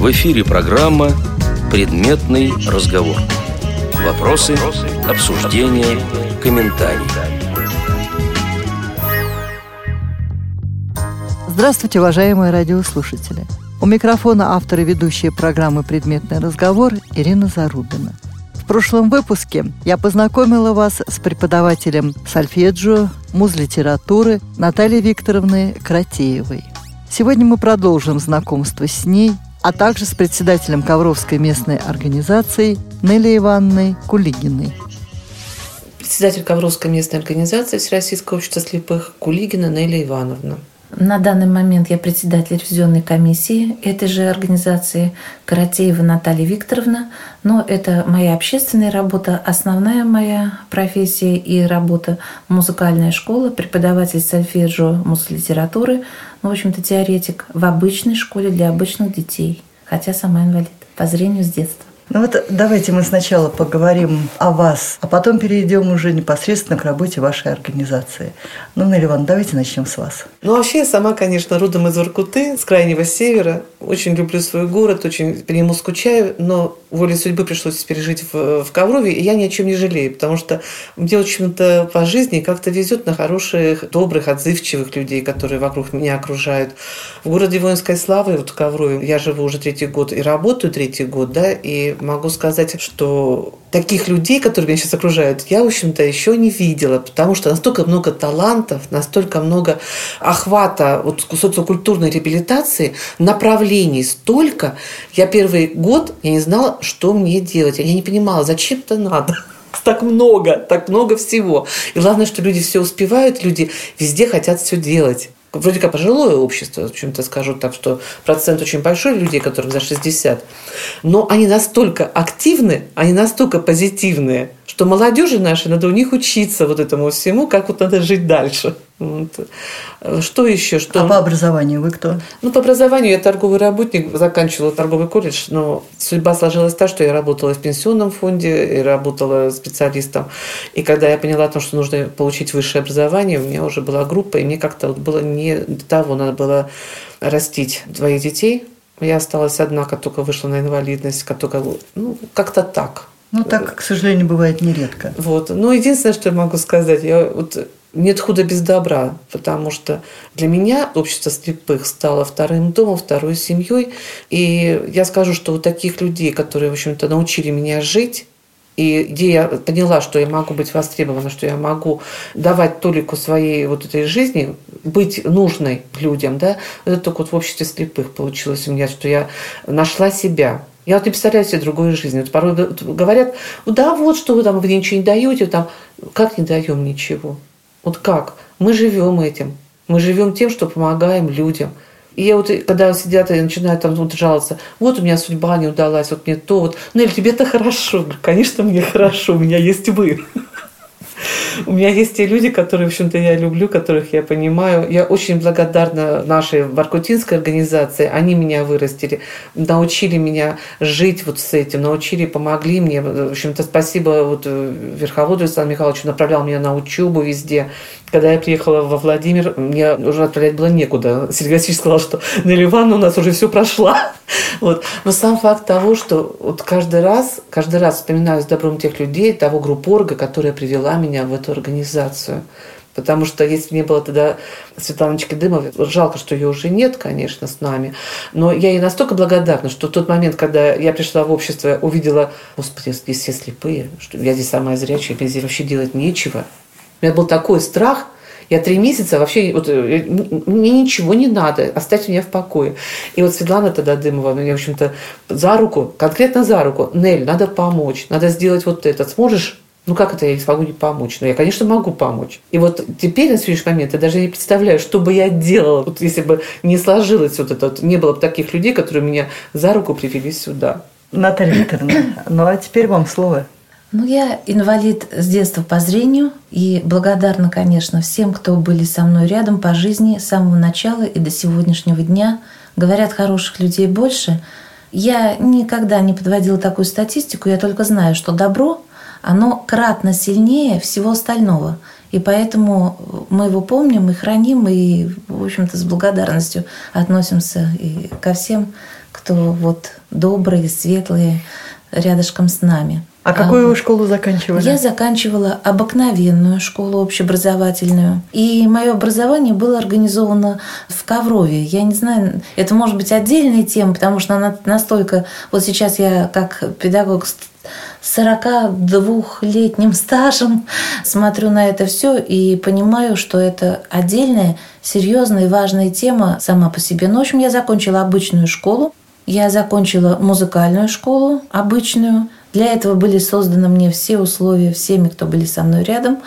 В эфире программа «Предметный разговор». Вопросы, обсуждения, комментарии. Здравствуйте, уважаемые радиослушатели. У микрофона автор и ведущая программы «Предметный разговор» Ирина Зарубина. В прошлом выпуске я познакомила вас с преподавателем сольфеджио, муз-литературы Натальей Викторовной Кратеевой. Сегодня мы продолжим знакомство с ней, а также с председателем Ковровской местной организации Нелли Ивановной Кулигиной. Председатель Ковровской местной организации Всероссийского общества слепых Кулигина Нелли Ивановна. На данный момент я председатель ревизионной комиссии этой же организации Каратеева Наталья Викторовна. Но это моя общественная работа, основная моя профессия и работа – музыкальная школа, преподаватель сольфеджио, муз-литературы, ну, в общем-то, теоретик в обычной школе для обычных детей, хотя сама инвалид по зрению с детства. Ну вот давайте мы сначала поговорим о вас, а потом перейдем уже непосредственно к работе вашей организации. Ну, Нелли Ивановна, давайте начнем с вас. Ну, вообще, я сама, конечно, родом из Воркуты, с крайнего севера. Очень люблю свой город, очень по нему скучаю, но волей судьбы пришлось пережить в, в Коврове, и я ни о чем не жалею, потому что мне, в общем-то, по жизни как-то везет на хороших, добрых, отзывчивых людей, которые вокруг меня окружают. В городе воинской славы, вот в Коврове, я живу уже третий год и работаю третий год, да, и могу сказать, что таких людей, которые меня сейчас окружают, я, в общем-то, еще не видела, потому что настолько много талантов, настолько много охвата вот, социокультурной реабилитации, направлений столько. Я первый год, я не знала, что мне делать. Я не понимала, зачем это надо так много, так много всего. И главное, что люди все успевают, люди везде хотят все делать вроде как пожилое общество, в общем-то скажу так, что процент очень большой людей, которым за 60, но они настолько активны, они настолько позитивные, что молодежи наши, надо у них учиться вот этому всему, как вот надо жить дальше. Вот. Что еще? Что... А по образованию вы кто? Ну, по образованию я торговый работник, заканчивала торговый колледж, но судьба сложилась так, что я работала в пенсионном фонде и работала специалистом. И когда я поняла о том, что нужно получить высшее образование, у меня уже была группа, и мне как-то вот было не до того, надо было растить двоих детей. Я осталась одна, как только вышла на инвалидность, как только, ну, как-то так. Ну, так, к сожалению, бывает нередко. Вот. Ну, единственное, что я могу сказать, я вот нет худа без добра, потому что для меня общество слепых стало вторым домом, второй семьей. И я скажу, что вот таких людей, которые, в общем-то, научили меня жить, и где я поняла, что я могу быть востребована, что я могу давать толику своей вот этой жизни, быть нужной людям, да, это только вот в обществе слепых получилось у меня, что я нашла себя, я вот не представляю себе другой жизни. Вот порой говорят, да вот что вы там, вы ничего не даете, там, как не даем ничего? Вот как? Мы живем этим. Мы живем тем, что помогаем людям. И я вот, когда сидят и начинают там вот жаловаться, вот у меня судьба не удалась, вот мне то, вот, ну или тебе-то хорошо. Конечно, мне хорошо, у меня есть вы. У меня есть те люди, которые, в общем-то, я люблю, которых я понимаю. Я очень благодарна нашей Воркутинской организации. Они меня вырастили, научили меня жить вот с этим, научили, помогли мне. В общем-то, спасибо вот э, Верховоду Александру Михайловичу, направлял меня на учебу везде. Когда я приехала во Владимир, мне уже отправлять было некуда. Сергей Васильевич сказал, что Нелли Ивановна у нас уже все прошла. Вот. Но сам факт того, что вот каждый раз, каждый раз вспоминаю с добром тех людей, того группорга, которая привела меня в эту организацию. Потому что если не было тогда Светланочки Дымовой, жалко, что ее уже нет, конечно, с нами, но я ей настолько благодарна, что в тот момент, когда я пришла в общество, увидела, господи, здесь все слепые, что я здесь самая зрячая, мне здесь вообще делать нечего. У меня был такой страх – я три месяца вообще, вот, э, мне ничего не надо, оставьте меня в покое. И вот Светлана тогда Дымова, меня, в общем-то, за руку, конкретно за руку, Нель, надо помочь, надо сделать вот это. Сможешь ну как это я не смогу не помочь? Ну я, конечно, могу помочь. И вот теперь на сегодняшний момент я даже не представляю, что бы я делала, вот если бы не сложилось вот это, вот, не было бы таких людей, которые меня за руку привели сюда. Наталья Викторовна, ну а теперь вам слово. Ну, я инвалид с детства по зрению и благодарна, конечно, всем, кто были со мной рядом по жизни с самого начала и до сегодняшнего дня. Говорят, хороших людей больше. Я никогда не подводила такую статистику, я только знаю, что добро, оно кратно сильнее всего остального. И поэтому мы его помним и храним, и, в общем-то, с благодарностью относимся и ко всем, кто вот добрые, светлые, рядышком с нами. А какую вы школу заканчивали? Я заканчивала обыкновенную школу общеобразовательную. И мое образование было организовано в Коврове. Я не знаю, это может быть отдельная тема, потому что она настолько... Вот сейчас я как педагог с 42-летним стажем смотрю на это все и понимаю, что это отдельная, серьезная и важная тема сама по себе. Ну, в общем, я закончила обычную школу, я закончила музыкальную школу обычную. Для этого были созданы мне все условия всеми, кто были со мной рядом.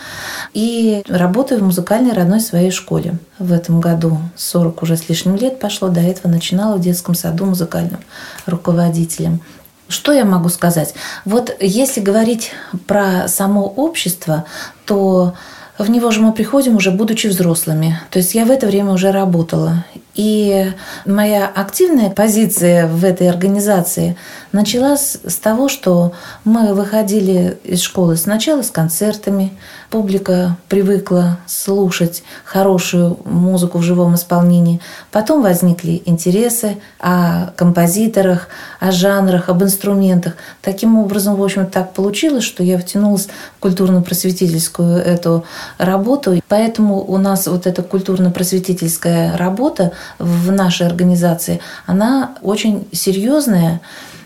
И работаю в музыкальной родной своей школе. В этом году 40 уже с лишним лет пошло. До этого начинала в детском саду музыкальным руководителем. Что я могу сказать? Вот если говорить про само общество, то в него же мы приходим уже будучи взрослыми. То есть я в это время уже работала. И моя активная позиция в этой организации началась с того, что мы выходили из школы сначала с концертами, публика привыкла слушать хорошую музыку в живом исполнении. Потом возникли интересы о композиторах, о жанрах, об инструментах. Таким образом, в общем, так получилось, что я втянулась в культурно-просветительскую эту работу. Поэтому у нас вот эта культурно-просветительская работа в нашей организации, она очень серьезная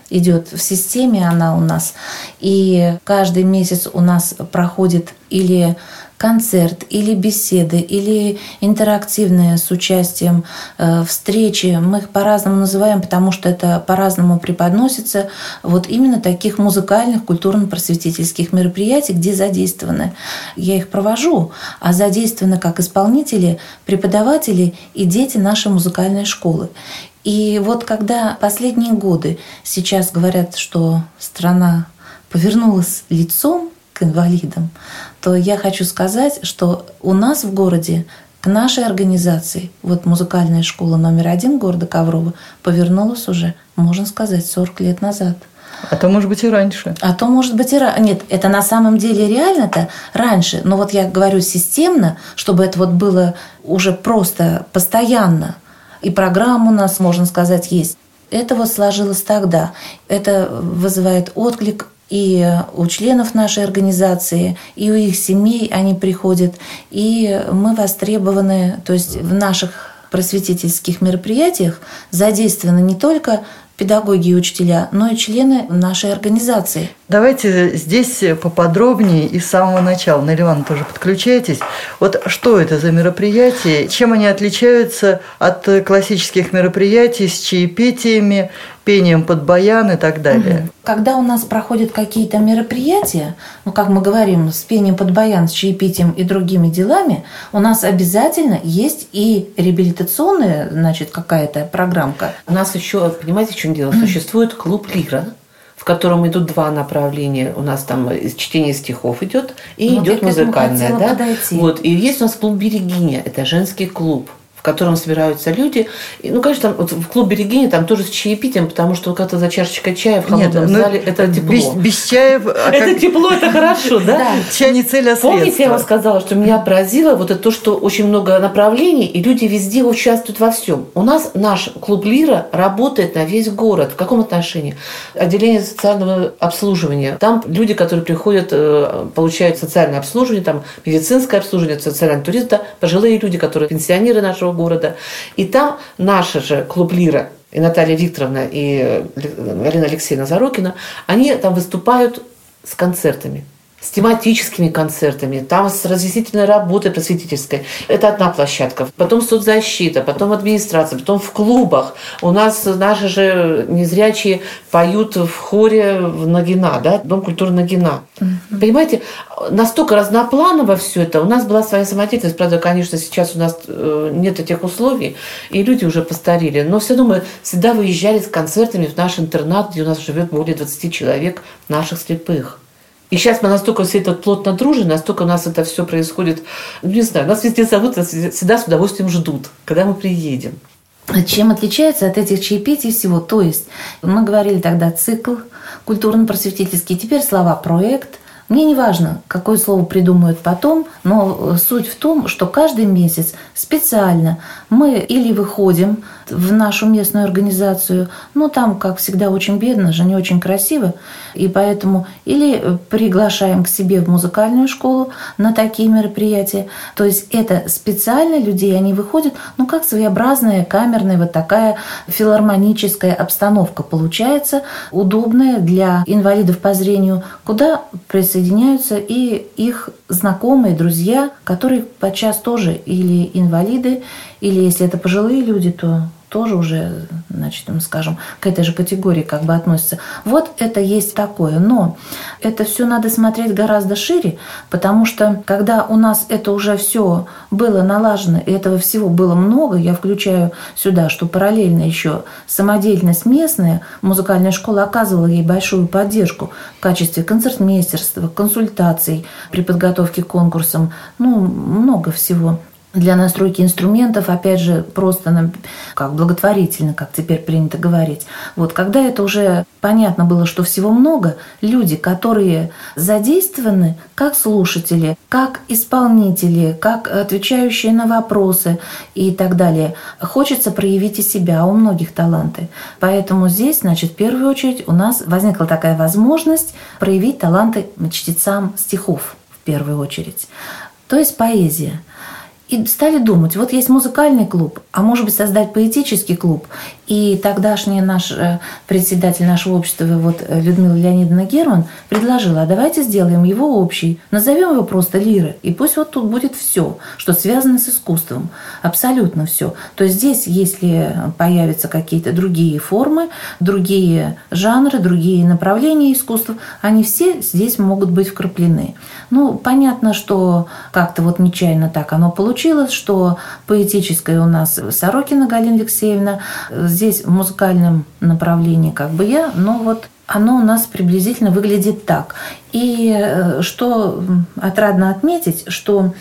идет в системе она у нас. И каждый месяц у нас проходит или концерт, или беседы, или интерактивные с участием э, встречи. Мы их по-разному называем, потому что это по-разному преподносится. Вот именно таких музыкальных, культурно-просветительских мероприятий, где задействованы. Я их провожу, а задействованы как исполнители, преподаватели и дети нашей музыкальной школы. И вот когда последние годы сейчас говорят, что страна повернулась лицом к инвалидам, то я хочу сказать, что у нас в городе к нашей организации, вот музыкальная школа номер один города Коврова, повернулась уже, можно сказать, 40 лет назад. А то, может быть, и раньше. А то, может быть, и раньше. Нет, это на самом деле реально-то раньше. Но вот я говорю системно, чтобы это вот было уже просто постоянно – и программа у нас, можно сказать, есть. Это вот сложилось тогда. Это вызывает отклик и у членов нашей организации, и у их семей они приходят, и мы востребованы, то есть в наших просветительских мероприятиях задействованы не только педагоги и учителя, но и члены нашей организации. Давайте здесь поподробнее и с самого начала. Наливан, тоже подключайтесь. Вот что это за мероприятия? Чем они отличаются от классических мероприятий с чаепитиями, пением под баян и так далее? Когда у нас проходят какие-то мероприятия, ну, как мы говорим, с пением под баян, с чаепитием и другими делами, у нас обязательно есть и реабилитационная, значит, какая-то программка. У нас еще, понимаете, в чем дело? Существует клуб «Лира», котором идут два направления. У нас там чтение стихов идет и вот идет музыкальное. Да? Вот. И есть у нас клуб Берегиня, это женский клуб котором собираются люди. И, ну, конечно, там, вот в клубе Регини там тоже с чаепитием, потому что как-то за чашечкой чая в холодном Нет, ну, зале это тепло. Без, без чая... А это тепло, это хорошо, да? Чай не цель, а Помните, я вам сказала, что меня поразило вот это то, что очень много направлений, и люди везде участвуют во всем. У нас наш клуб Лира работает на весь город. В каком отношении? Отделение социального обслуживания. Там люди, которые приходят, э, получают социальное обслуживание, там медицинское обслуживание, социальный туризм, да, пожилые люди, которые пенсионеры нашего города. И там наша же клуб Лира, и Наталья Викторовна, и Галина Алексеевна Зарокина, они там выступают с концертами с тематическими концертами, там с разъяснительной работой просветительской. Это одна площадка. Потом соцзащита, потом администрация, потом в клубах. У нас наши же незрячие поют в хоре в Нагина, да, Дом культуры Нагина. Угу. Понимаете, настолько разнопланово все это. У нас была своя самодеятельность, правда, конечно, сейчас у нас э, нет этих условий, и люди уже постарели. Но все равно мы всегда выезжали с концертами в наш интернат, где у нас живет более 20 человек наших слепых. И сейчас мы настолько все это плотно дружим, настолько у нас это все происходит, ну, не знаю, нас везде зовут, нас всегда с удовольствием ждут, когда мы приедем. Чем отличается от этих чаепитий всего? То есть мы говорили тогда цикл культурно-просветительский, теперь слова проект, Мне не важно, какое слово придумают потом, но суть в том, что каждый месяц специально мы или выходим в нашу местную организацию, ну там, как всегда, очень бедно же, не очень красиво, и поэтому или приглашаем к себе в музыкальную школу на такие мероприятия. То есть это специально людей, они выходят, ну как своеобразная камерная вот такая филармоническая обстановка получается, удобная для инвалидов по зрению, куда присоединяются и их знакомые, друзья, которые подчас тоже или инвалиды, или если это пожилые люди, то тоже уже, значит, мы скажем, к этой же категории как бы относится. Вот это есть такое. Но это все надо смотреть гораздо шире, потому что когда у нас это уже все было налажено, и этого всего было много, я включаю сюда, что параллельно еще самодеятельность местная, музыкальная школа оказывала ей большую поддержку в качестве концертмейстерства, консультаций при подготовке к конкурсам, ну, много всего для настройки инструментов, опять же, просто как благотворительно, как теперь принято говорить. Вот когда это уже понятно было, что всего много, люди, которые задействованы как слушатели, как исполнители, как отвечающие на вопросы и так далее, хочется проявить и себя, у многих таланты. Поэтому здесь, значит, в первую очередь у нас возникла такая возможность проявить таланты чтецам стихов в первую очередь. То есть поэзия. И стали думать, вот есть музыкальный клуб, а может быть создать поэтический клуб. И тогдашний наш э, председатель нашего общества, вот э, Людмила Леонидовна Герман, предложила, а давайте сделаем его общий, назовем его просто Лира, и пусть вот тут будет все, что связано с искусством, абсолютно все. То есть здесь, если появятся какие-то другие формы, другие жанры, другие направления искусства, они все здесь могут быть вкраплены. Ну, понятно, что как-то вот нечаянно так оно получилось, что поэтическое у нас Сорокина Галина Алексеевна, здесь в музыкальном направлении как бы я, но вот оно у нас приблизительно выглядит так. И э, что отрадно отметить, что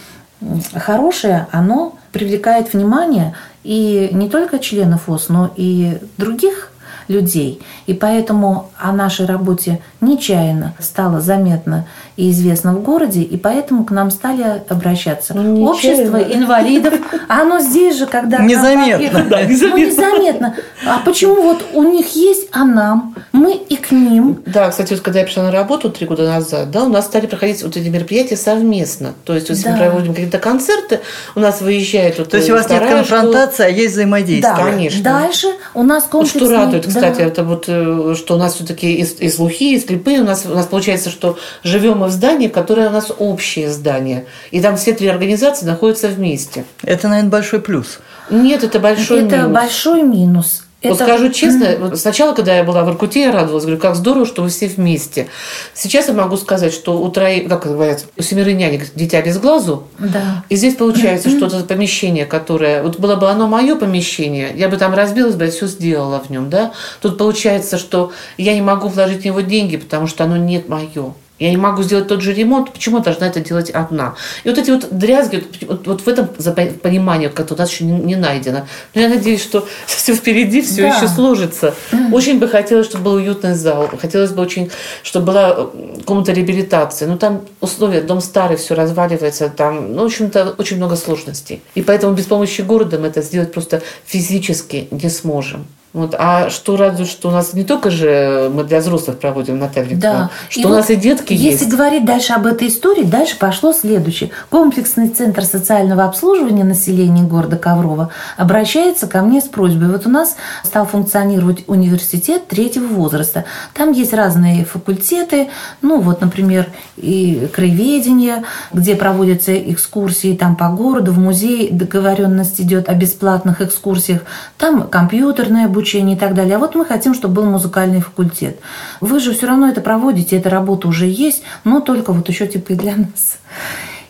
хорошее, оно привлекает внимание и не только членов ОС, но и других людей. И поэтому о нашей работе нечаянно стало заметно и известно в городе, и поэтому к нам стали обращаться ну, общество инвалидов. А оно здесь же, когда... Незаметно. Да, незаметно. Ну, незаметно. А почему вот у них есть, а нам? Мы и к ним. Да, кстати, вот когда я пришла на работу три года назад, да, у нас стали проходить вот эти мероприятия совместно. То есть, если да. мы проводим какие-то концерты, у нас выезжают... Вот То есть, у вас нет конфронтации, а есть взаимодействие. Да, конечно. Дальше у нас комплексный... Что радует, кстати, да. это вот, э, что у нас все-таки и, и слухи, и слепые. У нас, у нас получается, что живем мы в здании, которое у нас общее здание. И там все три организации находятся вместе. Это, наверное, большой плюс. Нет, это большой это минус. Это большой минус. Вот скажу честно, вот сначала, когда я была в Иркуте, я радовалась, говорю, как здорово, что вы все вместе. Сейчас я могу сказать, что у троих, как говорят, у семеры нянек дитя без глазу. Да. И здесь получается, что это помещение, которое, вот было бы оно мое помещение, я бы там разбилась бы, я все сделала в нем, да. Тут получается, что я не могу вложить в него деньги, потому что оно нет мое. Я не могу сделать тот же ремонт, почему я должна это делать одна? И вот эти вот дрязги, вот, вот в этом понимании, как у нас еще не, не найдено. Но я надеюсь, что все впереди, все да. еще сложится. Очень бы хотелось, чтобы был уютный зал. Хотелось бы очень, чтобы была э, комната реабилитации. Но там условия, дом старый, все разваливается. Там, ну, в общем-то, очень много сложностей. И поэтому без помощи города мы это сделать просто физически не сможем. Вот. А что радует, что у нас не только же мы для взрослых проводим, Наталья да. что и у вот нас и детки если есть. Если говорить дальше об этой истории, дальше пошло следующее. Комплексный центр социального обслуживания населения города Коврова обращается ко мне с просьбой. Вот у нас стал функционировать университет третьего возраста. Там есть разные факультеты, ну вот, например, и краеведение, где проводятся экскурсии там по городу, в музей договоренность идет о бесплатных экскурсиях, там компьютерное обучение, обучение и так далее. А вот мы хотим, чтобы был музыкальный факультет. Вы же все равно это проводите, эта работа уже есть, но только вот еще типа и для нас.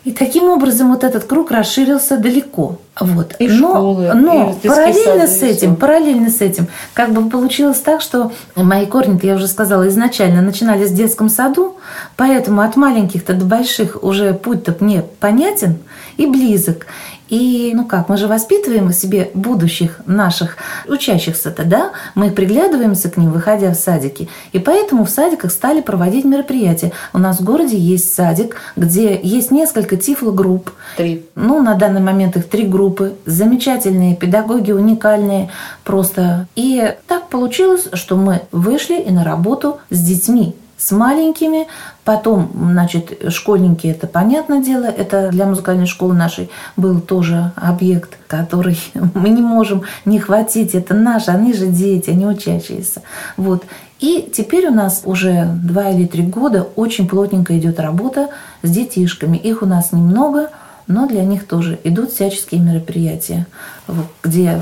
И таким образом вот этот круг расширился далеко. Вот. И но школы, но и параллельно с этим, параллельно с этим, как бы получилось так, что мои корни, я уже сказала, изначально начинались в детском саду, поэтому от маленьких-то до больших уже путь-то мне понятен и близок. И, ну как, мы же воспитываем себе будущих наших учащихся-то, да? Мы приглядываемся к ним, выходя в садики. И поэтому в садиках стали проводить мероприятия. У нас в городе есть садик, где есть несколько тифлогрупп. Три. Ну, на данный момент их три группы. Замечательные педагоги, уникальные просто. И так получилось, что мы вышли и на работу с детьми с маленькими, потом, значит, школьники, это понятное дело, это для музыкальной школы нашей был тоже объект, который мы не можем не хватить, это наши, они же дети, они учащиеся. Вот. И теперь у нас уже два или три года очень плотненько идет работа с детишками. Их у нас немного, но для них тоже идут всяческие мероприятия, где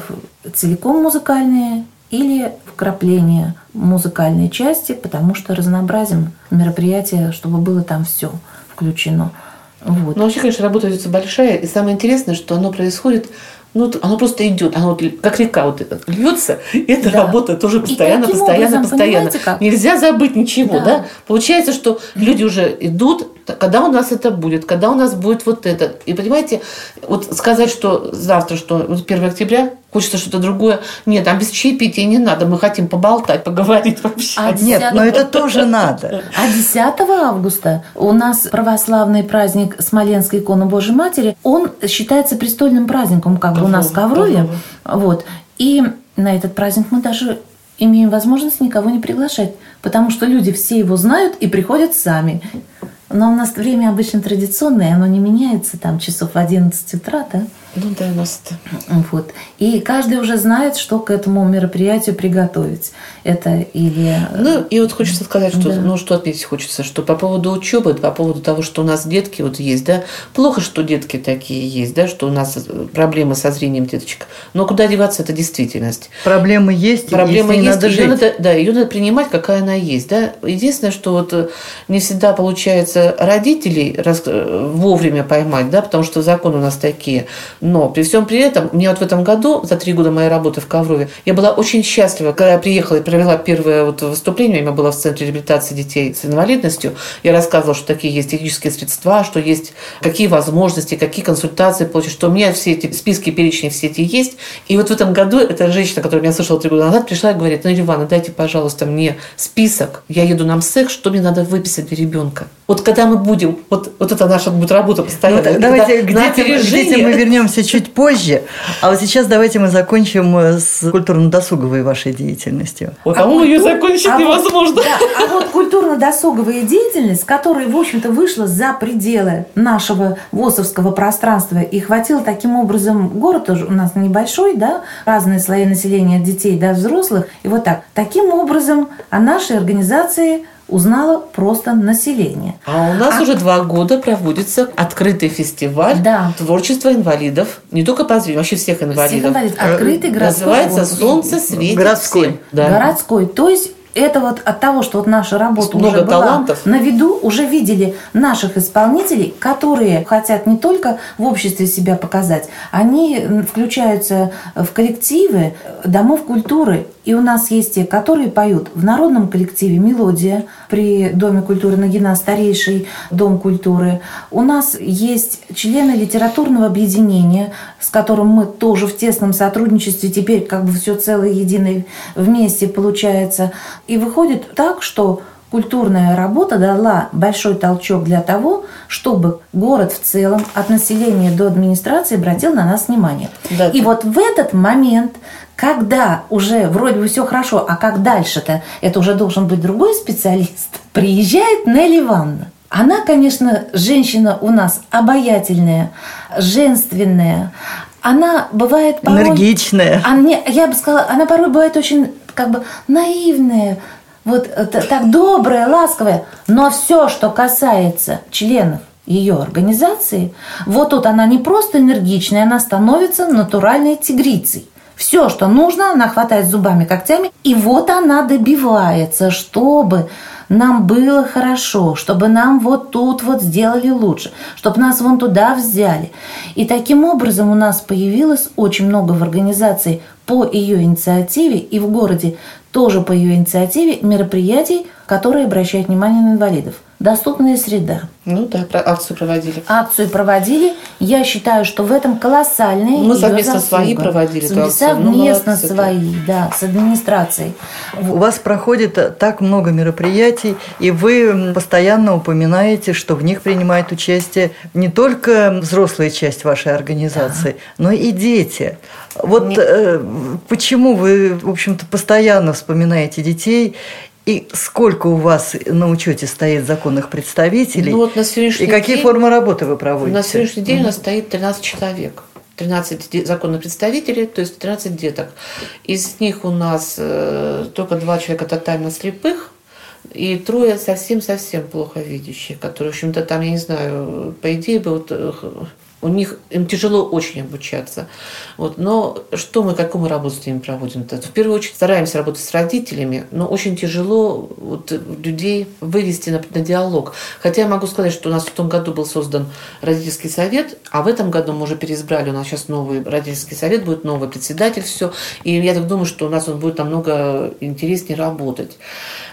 целиком музыкальные или вкрапление музыкальной части, потому что разнообразим мероприятие, чтобы было там все включено. Вот. Ну, вообще, конечно, работа ведется большая, и самое интересное, что оно происходит ну, оно просто идет, оно вот, как река вот льется, и эта да. работа тоже постоянно, постоянно, образом, постоянно. Как? Нельзя забыть ничего, да. да? Получается, что люди уже идут, когда у нас это будет, когда у нас будет вот это. И понимаете, вот сказать, что завтра, что 1 октября, хочется что-то другое. Нет, там без чаепития не надо. Мы хотим поболтать, поговорить вообще. А Нет, но это тоже надо. А 10 августа у нас православный праздник Смоленской иконы Божьей Матери. Он считается престольным праздником, как бы у нас в Коврове. Вот. И на этот праздник мы даже имеем возможность никого не приглашать, потому что люди все его знают и приходят сами. Но у нас время обычно традиционное, оно не меняется там часов в 11 утра, да? Ну да, у нас Вот. И каждый уже знает, что к этому мероприятию приготовить. Это или... Ну, и вот хочется сказать, что, да. ну, что отметить хочется, что по поводу учебы, по поводу того, что у нас детки вот есть, да, плохо, что детки такие есть, да, что у нас проблемы со зрением деточек. Но куда деваться, это действительность. Проблемы есть, Проблемы есть, надо ее жить. Надо, да, ее надо принимать, какая она есть, да. Единственное, что вот э, не всегда получается родителей раз, э, вовремя поймать, да, потому что законы у нас такие но при всем при этом, мне вот в этом году, за три года моей работы в Коврове, я была очень счастлива, когда я приехала и провела первое вот выступление, у меня было в Центре реабилитации детей с инвалидностью, я рассказывала, что такие есть технические средства, что есть какие возможности, какие консультации получить, что у меня все эти списки, перечни все эти есть. И вот в этом году эта женщина, которая меня слышала три года назад, пришла и говорит, ну, Ивана, дайте, пожалуйста, мне список, я еду на МСЭК, что мне надо выписать для ребенка. Вот когда мы будем, вот, вот это наша будет работа постоянно. Ну, давайте к детям, к детям мы вернемся чуть позже. А вот сейчас давайте мы закончим э, с культурно-досуговой вашей деятельностью. Вот, а, а ее закончить а невозможно. Вот, да, а вот культурно-досуговая деятельность, которая, в общем-то, вышла за пределы нашего ВОСовского пространства и хватило таким образом, город у нас небольшой, да, разные слои населения, детей до взрослых, и вот так. Таким образом, о нашей организации узнало просто население. А у нас а... уже два года проводится открытый фестиваль да. творчества инвалидов, не только по зрению, вообще всех инвалидов. Всех инвалидов. Открытый городской. Называется «Солнце светит городской. всем». Да. Городской. То есть это вот от того, что вот наша работа Много уже была талантов. на виду, уже видели наших исполнителей, которые хотят не только в обществе себя показать, они включаются в коллективы домов культуры. И у нас есть те, которые поют в народном коллективе «Мелодия» при Доме культуры Нагина, старейший Дом культуры. У нас есть члены литературного объединения, с которым мы тоже в тесном сотрудничестве теперь как бы все целое единое вместе получается. И выходит так, что культурная работа дала большой толчок для того, чтобы город в целом, от населения до администрации, обратил на нас внимание. Да. И вот в этот момент, когда уже вроде бы все хорошо, а как дальше-то, это уже должен быть другой специалист, приезжает Нелли Ивановна. Она, конечно, женщина у нас обаятельная, женственная. Она бывает порой... Энергичная. Она, я бы сказала, она порой бывает очень как бы наивная, вот э, так добрая, ласковая. Но все, что касается членов ее организации, вот тут она не просто энергичная, она становится натуральной тигрицей. Все, что нужно, она хватает зубами, когтями, и вот она добивается, чтобы нам было хорошо, чтобы нам вот тут вот сделали лучше, чтобы нас вон туда взяли. И таким образом у нас появилось очень много в организации по ее инициативе и в городе тоже по ее инициативе мероприятий, которые обращают внимание на инвалидов. Доступная среда. Ну да, про акцию проводили. Акцию проводили. Я считаю, что в этом колоссальные Мы ее совместно заслуга. свои проводили. Ну, Совместно молодцы, да. свои, да, с администрацией. У вас проходит так много мероприятий, и вы постоянно упоминаете, что в них принимает участие не только взрослая часть вашей организации, но и дети. Вот э, почему вы, в общем-то, постоянно вспоминаете детей, и сколько у вас на учете стоит законных представителей, Ну, вот на сегодняшний и какие день- формы работы вы проводите? На сегодняшний день у нас стоит 13 человек. 13 де- законных представителей, то есть 13 деток. Из них у нас э, только два человека тотально слепых, и трое совсем-совсем плохо видящих, которые, в общем-то, там, я не знаю, по идее бы вот э, у них им тяжело очень обучаться. Вот. Но что мы, какую мы работу с ними проводим? -то? В первую очередь стараемся работать с родителями, но очень тяжело вот, людей вывести на, на диалог. Хотя я могу сказать, что у нас в том году был создан родительский совет, а в этом году мы уже переизбрали, у нас сейчас новый родительский совет, будет новый председатель, все. И я так думаю, что у нас он будет намного интереснее работать.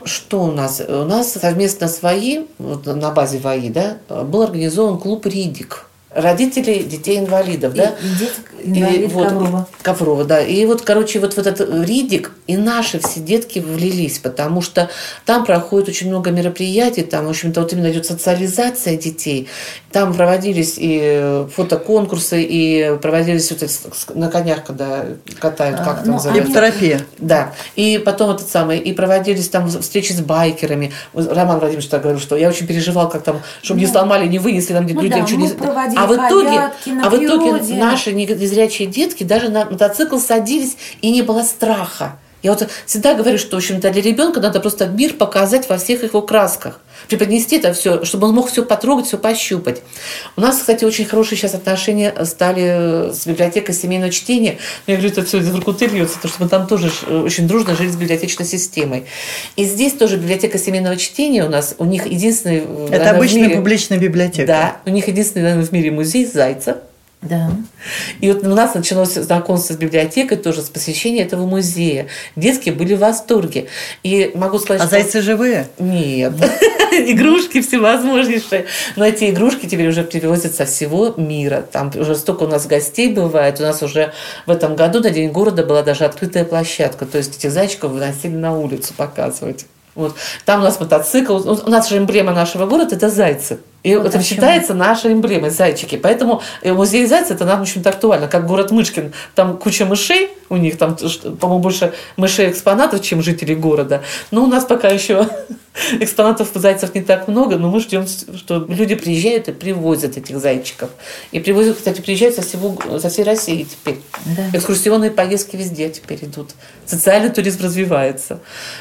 Что у нас? У нас совместно с ВАИ, вот на базе ВАИ, да, был организован клуб «Ридик». Родители детей-инвалидов, да? И дети инвалид вот, Коврова. Коврова, да. И вот, короче, вот в этот ридик и наши все детки влились, потому что там проходит очень много мероприятий, там, в общем-то, вот именно идет социализация детей. Там проводились и фотоконкурсы, и проводились вот эти на конях, когда катают, А, как это ну, называется? Эптерапия. Да. И потом этот самый, и проводились там встречи с байкерами. Вот Роман Владимирович так говорил, что я очень переживал, как там, чтобы не сломали, не вынесли там Ну людям да, не... проводили А в итоге, а в итоге наши незрячие детки даже на мотоцикл садились, и не было страха. Я вот всегда говорю, что, в общем-то, для ребенка надо просто мир показать во всех его красках. Преподнести это все, чтобы он мог все потрогать, все пощупать. У нас, кстати, очень хорошие сейчас отношения стали с библиотекой семейного чтения. Но я говорю, это все из рук льется, потому что мы там тоже ж- очень дружно жили с библиотечной системой. И здесь тоже библиотека семейного чтения у нас, у них единственный... э, Это наверное, обычная мире- публичная библиотека. Да, у них единственный, наверное, в мире музей Зайца. Да. И вот у нас началось знакомство с библиотекой, тоже с посещения этого музея. Детские были в восторге. И могу сказать, А что... зайцы живые? Нет. Игрушки всевозможнейшие. Но эти игрушки теперь уже привозят со всего мира. Там уже столько у нас гостей бывает. У нас уже в этом году на День города была даже открытая площадка. То есть этих зайчиков выносили на улицу показывать. Вот. Там у нас мотоцикл. У нас же эмблема нашего города – это зайцы. И Вот это о чём. считается нашей эмблемой, зайчики. Поэтому э, музей зайца это нам, в общем-то, актуально. Как город Мышкин, там куча мышей, у них там, по-моему, больше мышей экспонатов, чем жителей города. Но у нас пока еще экспонатов зайцев не так много, но мы ждем, что люди приезжают и привозят этих зайчиков. И привозят, кстати, приезжают со, всего, со всей России теперь. Да. Экскурсионные поездки везде теперь идут. Социальный туризм развивается.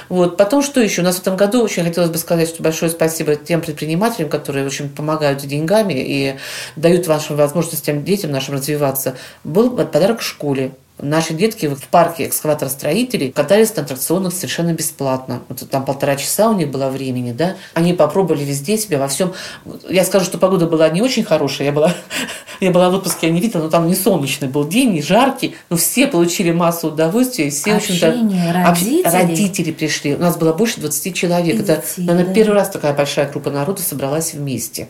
Вот. Потом что еще? У нас в этом году очень хотелось бы сказать, что большое спасибо тем предпринимателям, которые очень помогают деньгами и дают вашим возможностям детям нашим развиваться. Был подарок школе. Наши детки в парке экскаватор-строителей катались на аттракционах совершенно бесплатно. Вот там полтора часа у них было времени, да. Они попробовали везде себя во всем. Я скажу, что погода была не очень хорошая. Я была, я была в отпуске, я не видела, но там не солнечный был день, не жаркий. Но все получили массу удовольствия. И все, в Общение общ- родителей. родители пришли. У нас было больше 20 человек. И Это, детей, наверное, да. первый раз такая большая группа народа собралась вместе.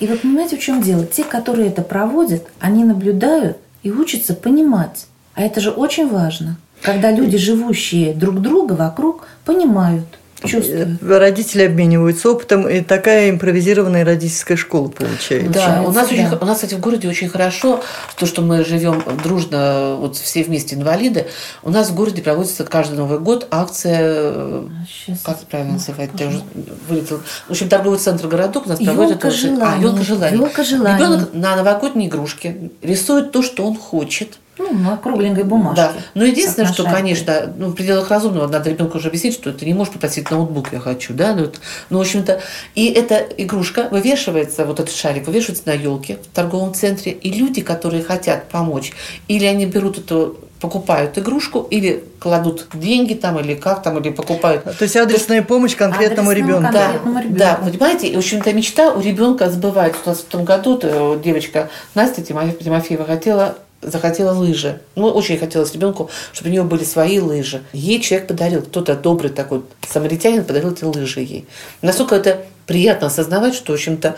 И вот понимаете, в чем дело? Те, которые это проводят, они наблюдают и учатся понимать. А это же очень важно, когда люди, живущие друг друга вокруг, понимают, чувствуют. Э, Родители обмениваются опытом, и такая импровизированная родительская школа получается. Да, у нас, Получается, очень, да. у нас, кстати, в городе очень хорошо, то, что мы живем дружно, вот все вместе инвалиды. У нас в городе проводится каждый Новый год акция, Сейчас. как это правильно называть, я уже вылетела. В общем, торговый центр городок у нас проводит очень- желаний. А, елка желаний. Ёлка желаний. Ребенок на новогодние игрушки рисует то, что он хочет. Ну, на кругленькой бумажке. Да. Но единственное, что, конечно, ну, в пределах разумного надо ребенку уже объяснить, что ты не можешь попросить ноутбук, я хочу, да, ну, ну, в общем-то, и эта игрушка вывешивается, вот этот шарик вывешивается на елке в торговом центре, и люди, которые хотят помочь, или они берут эту покупают игрушку или кладут деньги там или как там или покупают То есть адресная помощь конкретному ребенку. да, конкретному ребенку. да, понимаете, и, в общем-то, мечта у ребенка сбывается. У нас в том году э, девочка Настя Тимофе- Тимофеева хотела захотела лыжи. Ну, очень хотелось ребенку, чтобы у нее были свои лыжи. Ей человек подарил, кто-то добрый такой самаритянин подарил эти лыжи ей. Насколько это приятно осознавать, что, в общем-то,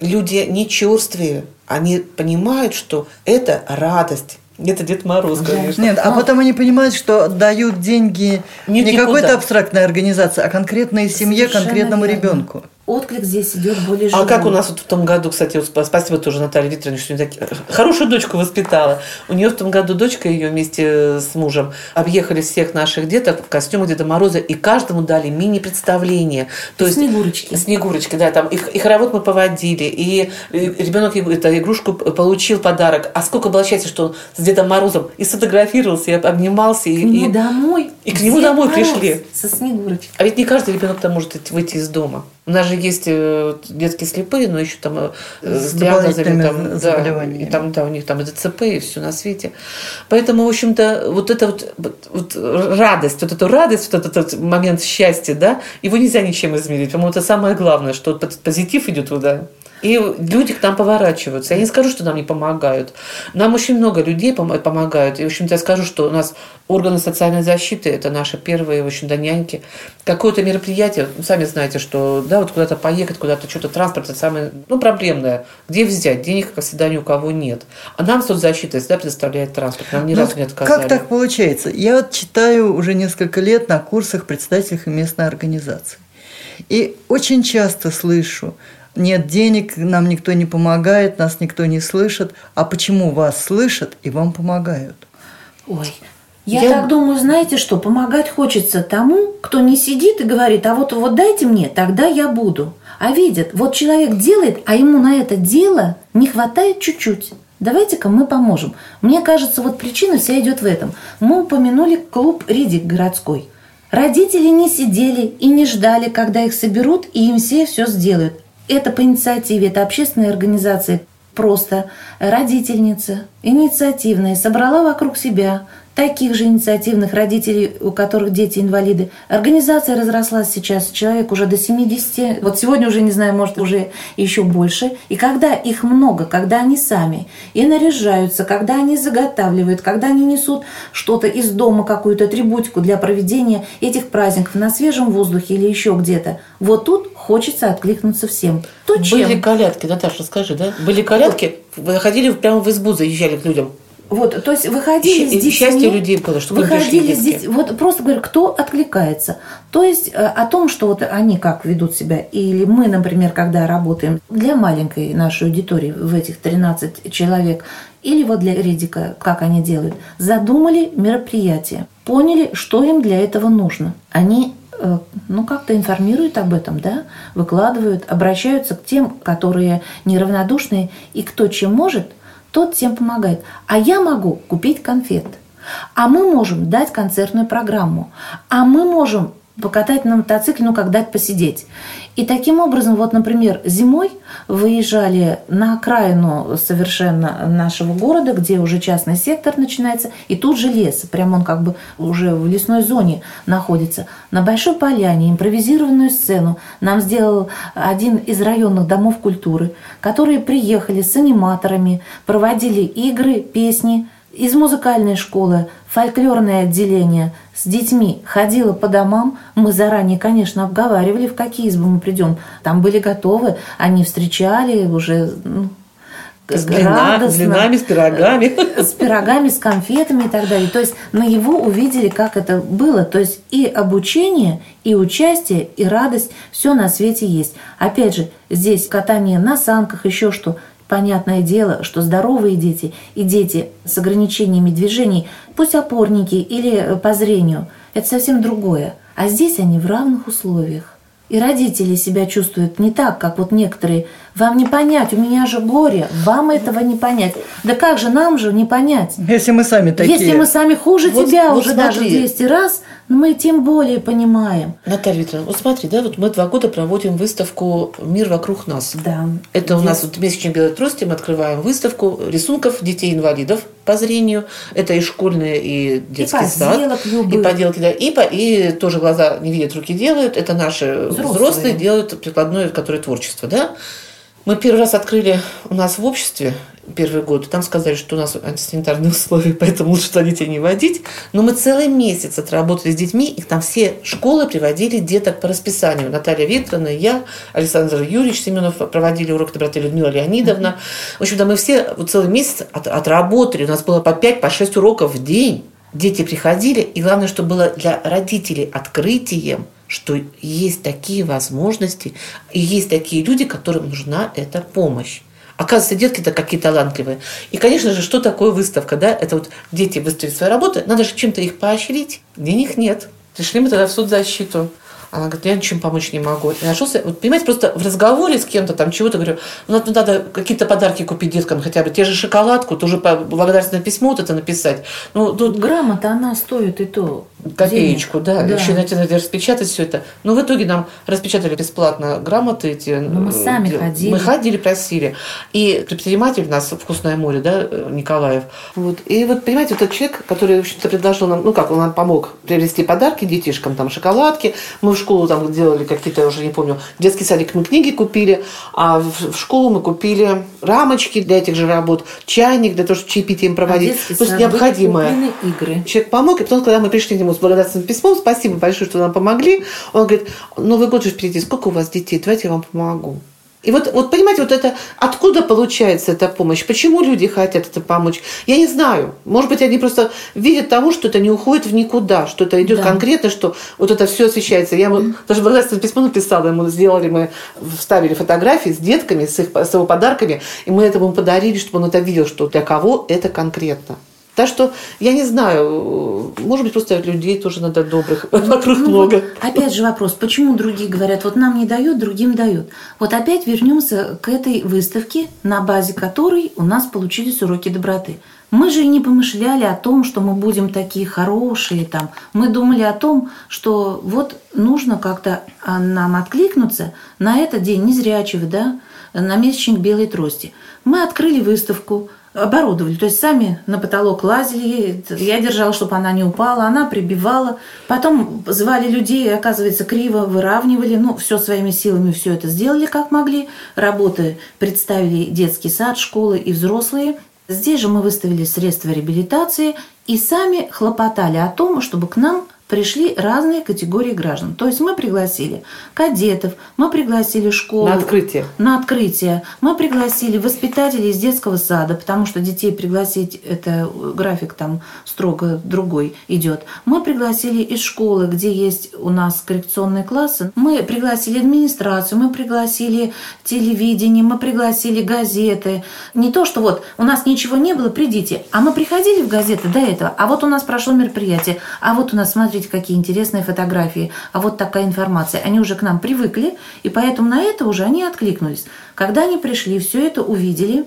люди не черствые, они понимают, что это радость, это Дед Мороз, конечно. Нет, а потом они понимают, что дают деньги не, не какой-то абстрактной организации, а конкретной семье, Совершенно конкретному верно. ребенку отклик здесь идет более живой. А как у нас вот в том году, кстати, вот спасибо тоже Наталье Викторовне, что так... хорошую дочку воспитала. У нее в том году дочка ее вместе с мужем объехали всех наших деток в костюмах Деда Мороза и каждому дали мини-представление. То есть Снегурочки. Снегурочки, да, там и, и хоровод мы поводили, и ребенок эту игрушку получил подарок. А сколько было счастья, что он с Дедом Морозом и сфотографировался, и обнимался. И, к нему и, домой. И к нему домой Мороз пришли. Со Снегурочкой. А ведь не каждый ребенок там может выйти из дома. У нас же есть э, детские слепые, но еще там э, с диагнозами, там, да, и там, да, у них там и ДЦП, и все на свете. Поэтому, в общем-то, вот эта вот, вот радость, вот эту радость, вот этот, этот момент счастья, да, его нельзя ничем измерить. По-моему, это самое главное, что позитив идет туда. И люди к нам поворачиваются. Я не скажу, что нам не помогают. Нам очень много людей помогают. И, в общем-то, я скажу, что у нас органы социальной защиты – это наши первые, в общем-то, няньки. Какое-то мероприятие, ну, сами знаете, что да, вот куда-то поехать, куда-то что-то транспорт – это самое ну, проблемное. Где взять? Денег, как всегда, ни у кого нет. А нам соцзащита всегда предоставляет транспорт. Нам ни ну, разу не отказали. Как так получается? Я вот читаю уже несколько лет на курсах представителей местной организации. И очень часто слышу, нет денег, нам никто не помогает, нас никто не слышит. А почему вас слышат и вам помогают? Ой, я, я так думаю, знаете что, помогать хочется тому, кто не сидит и говорит, а вот, вот дайте мне, тогда я буду. А видят, вот человек делает, а ему на это дело не хватает чуть-чуть. Давайте-ка мы поможем. Мне кажется, вот причина вся идет в этом. Мы упомянули клуб «Ридик» городской. Родители не сидели и не ждали, когда их соберут, и им все все сделают. Это по инициативе, это общественная организация, просто родительница, инициативная, собрала вокруг себя таких же инициативных родителей, у которых дети инвалиды. Организация разрослась сейчас, человек уже до 70, вот сегодня уже, не знаю, может, уже еще больше. И когда их много, когда они сами и наряжаются, когда они заготавливают, когда они несут что-то из дома, какую-то атрибутику для проведения этих праздников на свежем воздухе или еще где-то, вот тут хочется откликнуться всем. То, чем... Были колядки, Наташа, скажи, да? Были колядки, вы ходили прямо в избу, заезжали к людям. Вот, то есть выходили Щ- с детьми. Счастье людей было, что выходили с детьми. Вот просто говорю, кто откликается. То есть э, о том, что вот они как ведут себя, или мы, например, когда работаем для маленькой нашей аудитории в этих 13 человек, или вот для Редика, как они делают, задумали мероприятие, поняли, что им для этого нужно. Они э, ну, как-то информируют об этом, да, выкладывают, обращаются к тем, которые неравнодушные, и кто чем может – тот тем помогает. А я могу купить конфет. А мы можем дать концертную программу. А мы можем покатать на мотоцикле, ну, как дать посидеть. И таким образом, вот, например, зимой выезжали на окраину совершенно нашего города, где уже частный сектор начинается, и тут же лес, прям он как бы уже в лесной зоне находится. На Большой Поляне импровизированную сцену нам сделал один из районных домов культуры, которые приехали с аниматорами, проводили игры, песни, из музыкальной школы, фольклорное отделение с детьми ходила по домам. Мы заранее, конечно, обговаривали, в какие избы мы придем. Там были готовы, они встречали уже ну, с блинами, с пирогами. С пирогами, с конфетами и так далее. То есть на его увидели, как это было. То есть и обучение, и участие, и радость, все на свете есть. Опять же, здесь катание на санках, еще что. Понятное дело, что здоровые дети и дети с ограничениями движений, пусть опорники или по зрению, это совсем другое. А здесь они в равных условиях. И родители себя чувствуют не так, как вот некоторые. Вам не понять, у меня же горе, вам этого не понять. Да как же нам же не понять? Если мы сами такие. Если мы сами хуже вот, тебя вот уже смотри. даже 200 раз, мы тем более понимаем. Наталья Викторовна, вот смотри, да, вот мы два года проводим выставку «Мир вокруг нас». Да. Это у нас вот месячный белой трости, мы открываем выставку рисунков детей-инвалидов по зрению. Это и школьные, и детский и сад. Любых. И поделки, да. И, по, и тоже глаза не видят, руки делают. Это наши взрослые, взрослые делают прикладное, которое творчество, да. Мы первый раз открыли у нас в обществе первый год. Там сказали, что у нас антисанитарные условия, поэтому лучше туда детей не водить. Но мы целый месяц отработали с детьми, и там все школы приводили деток по расписанию. Наталья Викторовна, я, Александр Юрьевич Семенов проводили урок доброты Людмила Леонидовна. В общем-то, мы все вот целый месяц от, отработали. У нас было по 5, по 6 уроков в день. Дети приходили, и главное, что было для родителей открытием, что есть такие возможности, и есть такие люди, которым нужна эта помощь. Оказывается, детки-то какие талантливые. И, конечно же, что такое выставка? Да? Это вот дети выставили свои работы, надо же чем-то их поощрить. Денег нет. Пришли мы тогда в соцзащиту. Она говорит, я ничем помочь не могу. И нашелся, вот, понимаете, просто в разговоре с кем-то там чего-то говорю, ну, надо, надо какие-то подарки купить деткам хотя бы, те же шоколадку, тоже благодарственное письмо вот это написать. Ну, тут... Грамота, она стоит и то копеечку, да, да. Еще надо, надо распечатать все это. Но в итоге нам распечатали бесплатно грамоты эти. Но мы сами э, ходили. Мы ходили, просили. И предприниматель у нас «Вкусное море», да, Николаев. Вот. И вот, понимаете, вот этот человек, который, в общем-то, предложил нам, ну как, он нам помог приобрести подарки детишкам, там, шоколадки. Мы в школу там делали какие-то, я уже не помню, детский садик мы книги купили, а в, в школу мы купили рамочки для этих же работ, чайник для того, чтобы чаепитие им проводить. А То есть необходимое. Игры. Человек помог, и потом, когда мы пришли к нему с благодарственным письмом, спасибо большое, что нам помогли. Он говорит, Новый год же впереди, сколько у вас детей, давайте я вам помогу. И вот, вот понимаете, вот это откуда получается эта помощь? Почему люди хотят это помочь? Я не знаю. Может быть, они просто видят того, что это не уходит в никуда, что это идет да. конкретно, что вот это все освещается. Я ему даже благодарственное письмо написала, ему сделали, мы вставили фотографии с детками, с, их, с его подарками, и мы это ему подарили, чтобы он это видел, что для кого это конкретно. Так что, я не знаю, может быть, просто людей тоже надо добрых вокруг ну, много. опять же вопрос, почему другие говорят, вот нам не дают, другим дают. Вот опять вернемся к этой выставке, на базе которой у нас получились уроки доброты. Мы же и не помышляли о том, что мы будем такие хорошие там. Мы думали о том, что вот нужно как-то а, нам откликнуться на этот день незрячего, да, на месячник белой трости. Мы открыли выставку, оборудовали. То есть сами на потолок лазили, я держала, чтобы она не упала, она прибивала. Потом звали людей, оказывается, криво выравнивали. Ну, все своими силами все это сделали, как могли. Работы представили детский сад, школы и взрослые. Здесь же мы выставили средства реабилитации и сами хлопотали о том, чтобы к нам пришли разные категории граждан. То есть мы пригласили кадетов, мы пригласили школу. На открытие. На открытие. Мы пригласили воспитателей из детского сада, потому что детей пригласить, это график там строго другой идет. Мы пригласили из школы, где есть у нас коррекционные классы. Мы пригласили администрацию, мы пригласили телевидение, мы пригласили газеты. Не то, что вот у нас ничего не было, придите. А мы приходили в газеты до этого, а вот у нас прошло мероприятие, а вот у нас, смотрите, смотрите, какие интересные фотографии, а вот такая информация. Они уже к нам привыкли, и поэтому на это уже они откликнулись. Когда они пришли, все это увидели,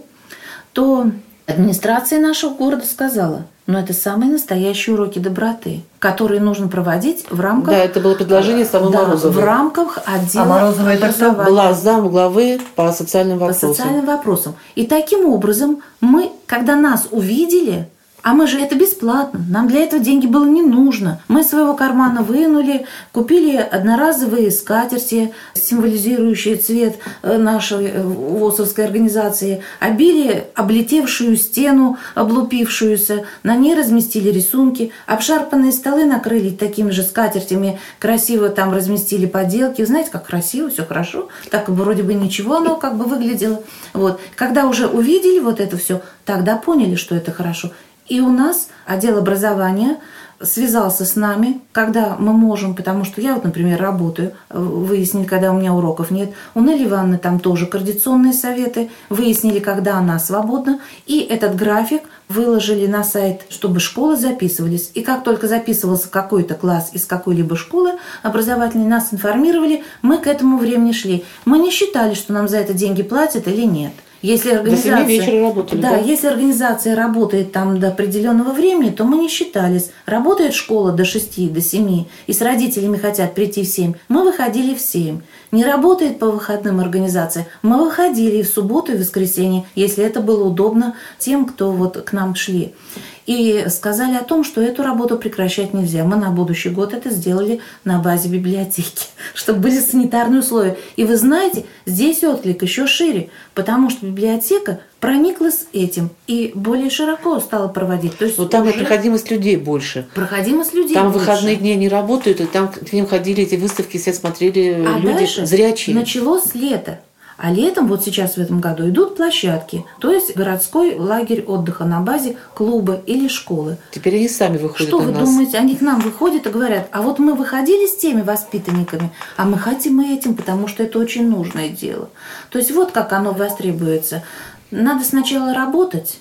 то администрация нашего города сказала, но «Ну, это самые настоящие уроки доброты, которые нужно проводить в рамках... Да, это было предложение самой да, Морозовой. в рамках отдела а Морозова это была зам главы по социальным вопросам. По социальным вопросам. И таким образом мы, когда нас увидели, а мы же это бесплатно. Нам для этого деньги было не нужно. Мы своего кармана вынули, купили одноразовые скатерти, символизирующие цвет э, нашей э, ВОСовской организации, обили облетевшую стену, облупившуюся, на ней разместили рисунки, обшарпанные столы накрыли такими же скатертями, красиво там разместили поделки. Знаете, как красиво, все хорошо. Так вроде бы ничего оно как бы выглядело. Вот. Когда уже увидели вот это все, тогда поняли, что это хорошо. И у нас отдел образования связался с нами, когда мы можем, потому что я вот, например, работаю, выяснили, когда у меня уроков нет. У Нелли Ивановны там тоже координационные советы, выяснили, когда она свободна. И этот график выложили на сайт, чтобы школы записывались. И как только записывался какой-то класс из какой-либо школы образовательной, нас информировали, мы к этому времени шли. Мы не считали, что нам за это деньги платят или нет. Если организация, до вечера работали, да, да, если организация работает там до определенного времени, то мы не считались. Работает школа до 6, до 7, и с родителями хотят прийти в 7, мы выходили в 7. Не работает по выходным организация, мы выходили в субботу и воскресенье, если это было удобно тем, кто вот к нам шли. И сказали о том, что эту работу прекращать нельзя. Мы на будущий год это сделали на базе библиотеки, чтобы были санитарные условия. И вы знаете, здесь отклик еще шире, потому что библиотека прониклась этим и более широко стала проводить. То есть Но там уже... проходимость людей больше. Проходимость людей Там больше. выходные дни не работают, и там к ним ходили эти выставки, все смотрели а люди зрячие. началось лето. А летом, вот сейчас в этом году, идут площадки, то есть городской лагерь отдыха на базе клуба или школы. Теперь они сами выходят Что вы нас. думаете? Они к нам выходят и говорят, а вот мы выходили с теми воспитанниками, а мы хотим и этим, потому что это очень нужное дело. То есть вот как оно востребуется. Надо сначала работать,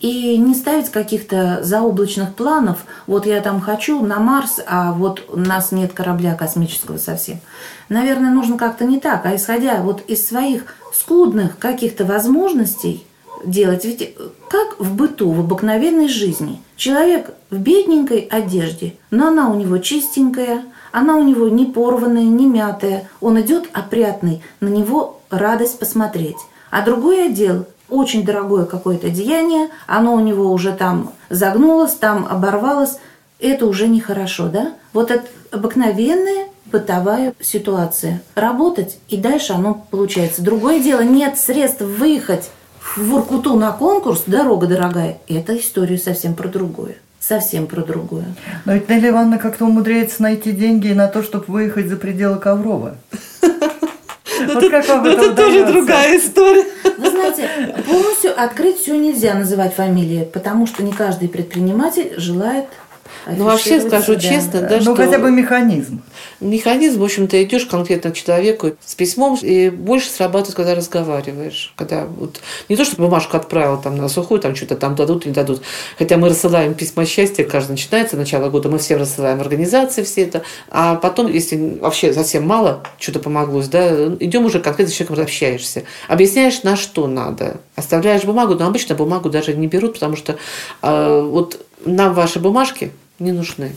и не ставить каких-то заоблачных планов, вот я там хочу на Марс, а вот у нас нет корабля космического совсем. Наверное, нужно как-то не так, а исходя вот из своих скудных каких-то возможностей делать. Ведь как в быту, в обыкновенной жизни, человек в бедненькой одежде, но она у него чистенькая, она у него не порванная, не мятая, он идет опрятный, на него радость посмотреть. А другой отдел очень дорогое какое-то деяние, оно у него уже там загнулось, там оборвалось, это уже нехорошо, да? Вот это обыкновенная бытовая ситуация. Работать, и дальше оно получается. Другое дело, нет средств выехать в Воркуту на конкурс, дорога дорогая. Это история совсем про другое. Совсем про другое. Но ведь Нелли Ивановна как-то умудряется найти деньги на то, чтобы выехать за пределы Коврова. Вот как вам это тоже другая история. Вы знаете, полностью открыть все нельзя называть фамилией, потому что не каждый предприниматель желает ну, вообще скажу себя. честно, да, ну, что... хотя бы механизм. Механизм, в общем-то, идешь конкретно к человеку с письмом, и больше срабатывает, когда разговариваешь. Когда вот не то, что бумажку отправил там на сухую, там что-то там дадут или не дадут. Хотя мы рассылаем письма счастья, каждый начинается, начало года мы всем рассылаем организации все это. А потом, если вообще совсем мало что-то помоглось, да, идем уже конкретно с человеком общаешься. Объясняешь, на что надо. Оставляешь бумагу, но обычно бумагу даже не берут, потому что э, вот нам ваши бумажки не нужны.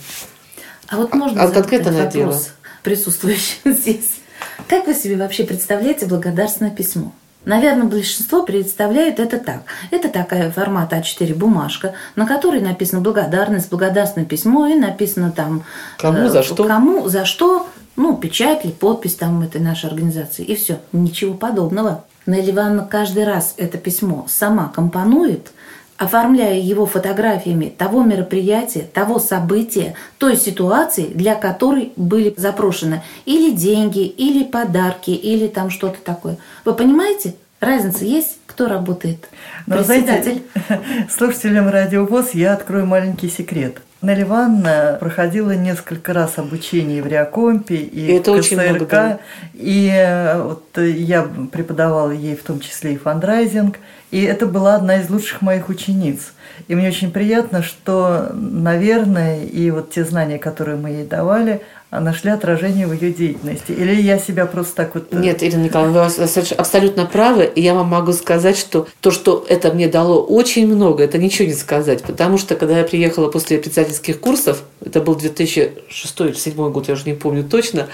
А вот можно а, задать конкретно вопрос дело. присутствующим здесь. Как вы себе вообще представляете благодарственное письмо? Наверное, большинство представляет это так. Это такая формат А4 бумажка, на которой написано благодарность, благодарственное письмо, и написано там... Кому, э, за что? Кому, за что, ну, печать или подпись там этой нашей организации. И все. Ничего подобного. Нелли Ивановна каждый раз это письмо сама компонует – оформляя его фотографиями того мероприятия, того события, той ситуации, для которой были запрошены или деньги, или подарки, или там что-то такое. Вы понимаете? Разница есть, кто работает? Но, Знаете, слушателям Радио ВОЗ я открою маленький секрет. Нелли Ивановна проходила несколько раз обучение в Реакомпе и, это в КСРК. Очень много, да. И э, вот я преподавала ей в том числе и фандрайзинг. И это была одна из лучших моих учениц. И мне очень приятно, что, наверное, и вот те знания, которые мы ей давали, нашли отражение в ее деятельности. Или я себя просто так вот... Э, Нет, Ирина Николаевна, вы абсолютно правы. И я вам могу сказать, что то, что это мне дало очень много, это ничего не сказать. Потому что, когда я приехала после председательских курсов, это был 2006 или 2007 год, я уже не помню точно,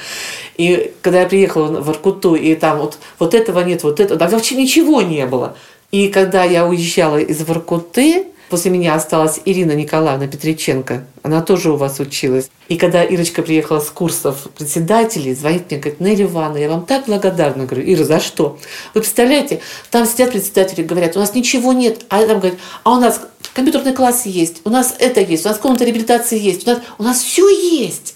и когда я приехала в Аркуту, и там вот, вот этого нет, вот этого, да вообще ничего не было. И когда я уезжала из Воркуты, после меня осталась Ирина Николаевна Петриченко. Она тоже у вас училась. И когда Ирочка приехала с курсов председателей, звонит мне, говорит, Нелли Ивановна, я вам так благодарна. Говорю, Ира, за что? Вы представляете, там сидят председатели, говорят, у нас ничего нет. А там говорит, а у нас компьютерный класс есть, у нас это есть, у нас комната реабилитации есть, у нас, у нас все есть.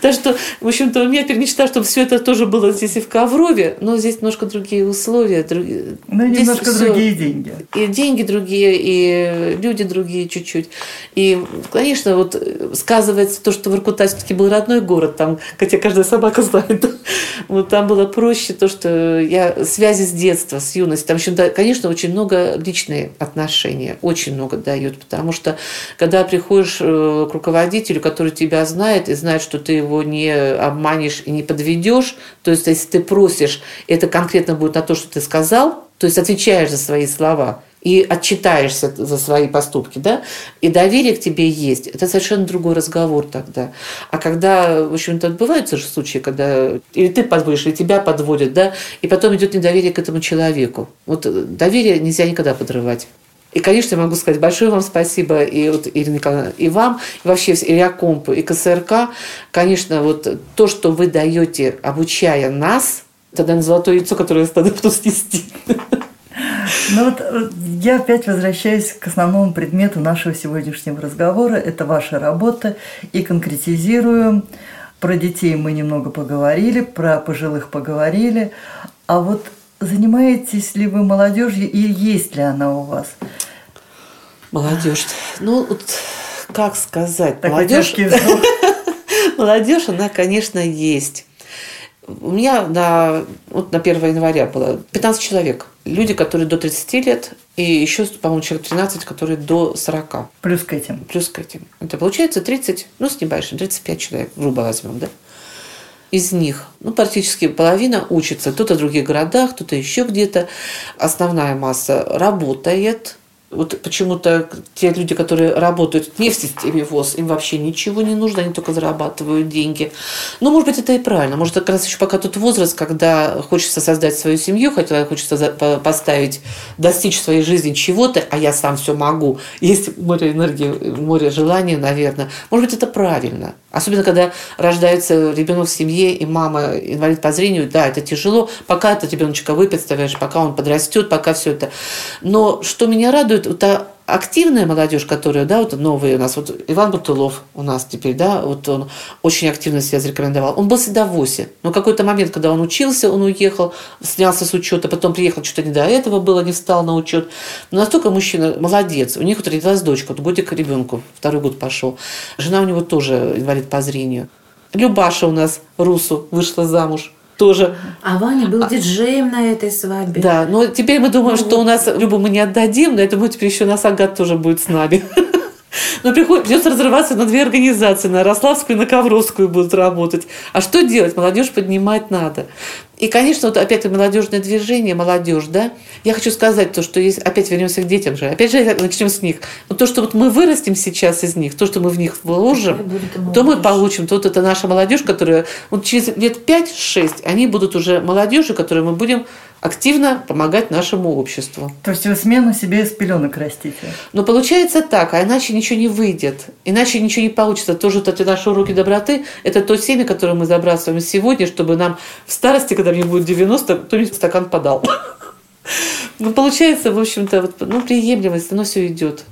Так что, в общем-то, у меня теперь мечта, чтобы все это тоже было здесь и в Коврове, но здесь немножко другие условия. Другие... Ну, немножко все... другие деньги. И деньги другие, и люди другие чуть-чуть. И, конечно, вот сказывается то, что Воркута все-таки был родной город, там, хотя каждая собака знает, вот там было проще то, что я связи с детства, с юности. Там еще, конечно, очень много личные отношения, очень много дают, потому что когда приходишь э, к руководителю, который тебя знает и знает, что ты его не обманешь и не подведешь. То есть, если ты просишь, это конкретно будет на то, что ты сказал, то есть отвечаешь за свои слова и отчитаешься за свои поступки, да, и доверие к тебе есть, это совершенно другой разговор тогда. А когда, в общем-то, бывают же случаи, когда или ты подводишь, или тебя подводят, да, и потом идет недоверие к этому человеку. Вот доверие нельзя никогда подрывать. И, конечно, я могу сказать большое вам спасибо и вот, Ирина Николаевна, и вам, и вообще и Реакомпу, и КСРК. Конечно, вот то, что вы даете, обучая нас, это, наверное, золотое яйцо, которое я буду снести. Ну вот я опять возвращаюсь к основному предмету нашего сегодняшнего разговора. Это ваша работа. И конкретизирую. Про детей мы немного поговорили, про пожилых поговорили. А вот занимаетесь ли вы молодежью и есть ли она у вас? Молодежь. Ну, вот как сказать? Так молодежь, молодежь, она, конечно, есть. У меня на, вот на 1 января было 15 человек. Люди, которые до 30 лет, и еще, по-моему, человек 13, которые до 40. Плюс к этим. Плюс к этим. Это получается 30, ну, с небольшим, 35 человек, грубо возьмем, да? Из них, ну, практически половина учится. Кто-то в других городах, кто-то еще где-то. Основная масса работает, вот почему-то те люди, которые работают не в системе ВОЗ, им вообще ничего не нужно, они только зарабатывают деньги. Но, может быть, это и правильно. Может, как раз еще пока тот возраст, когда хочется создать свою семью, хотя хочется поставить, достичь своей жизни чего-то, а я сам все могу. Есть море энергии, море желания, наверное. Может быть, это правильно. Особенно, когда рождается ребенок в семье, и мама инвалид по зрению, да, это тяжело, пока этот ребеночка вы представляешь, пока он подрастет, пока все это. Но что меня радует, вот та активная молодежь, которая, да, вот новые у нас, вот Иван Бутылов у нас теперь, да, вот он очень активно себя зарекомендовал. Он был всегда в ВОСе, но какой-то момент, когда он учился, он уехал, снялся с учета, потом приехал, что-то не до этого было, не встал на учет. Но настолько мужчина молодец. У них вот родилась дочка, вот годик ребенку, второй год пошел. Жена у него тоже инвалид по зрению. Любаша у нас Русу вышла замуж тоже. А Ваня был а, диджеем на этой свадьбе. Да, но теперь мы думаем, ну, что у нас Любу мы не отдадим, но это будет теперь еще у нас Агат тоже будет с нами. Но приходит, придется разрываться на две организации, на Рославскую и на Ковровскую будут работать. А что делать? Молодежь поднимать надо. И, конечно, вот опять молодежное движение, молодежь, да. Я хочу сказать то, что есть, опять вернемся к детям же, опять же начнем с них. Но то, что вот мы вырастем сейчас из них, то, что мы в них вложим, то мы получим. Вот это наша молодежь, которая вот через лет 5-6, они будут уже молодежью, которую мы будем активно помогать нашему обществу. То есть вы смену себе из пеленок растите? Но получается так, а иначе ничего не выйдет, иначе ничего не получится. Тоже вот эти наши уроки доброты – это то семя, которое мы забрасываем сегодня, чтобы нам в старости, когда мне будет 90, кто-нибудь стакан подал. Ну, получается, в общем-то, вот, ну, приемлемость, оно все идет.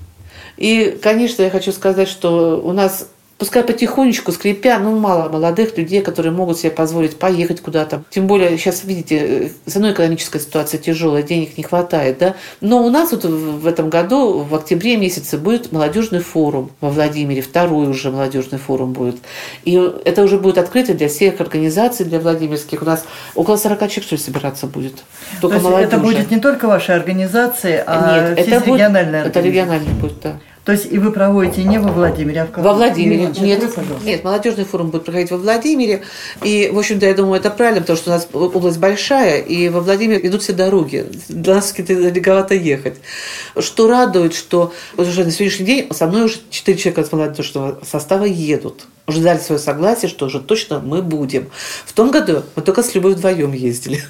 И, конечно, я хочу сказать, что у нас Пускай потихонечку, скрипя, ну, мало молодых людей, которые могут себе позволить поехать куда-то. Тем более, сейчас, видите, с одной экономическая ситуация тяжелая, денег не хватает, да. Но у нас вот в этом году, в октябре месяце, будет молодежный форум во Владимире, второй уже молодежный форум будет. И это уже будет открыто для всех организаций, для владимирских. У нас около 40 человек, что ли, собираться будет. Только То есть это будет не только ваша организация, а Нет, это будет, Это региональный будет, да. То есть и вы проводите не во Владимире, а в каком? Во Владимире. Нет, нет, нет, молодежный форум будет проходить во Владимире. И, в общем-то, я думаю, это правильно, потому что у нас область большая, и во Владимир идут все дороги. До нас далековато ехать. Что радует, что уже на сегодняшний день со мной уже четыре человека из молодежного состава едут уже дали свое согласие, что уже точно мы будем. В том году мы только с Любой вдвоем ездили.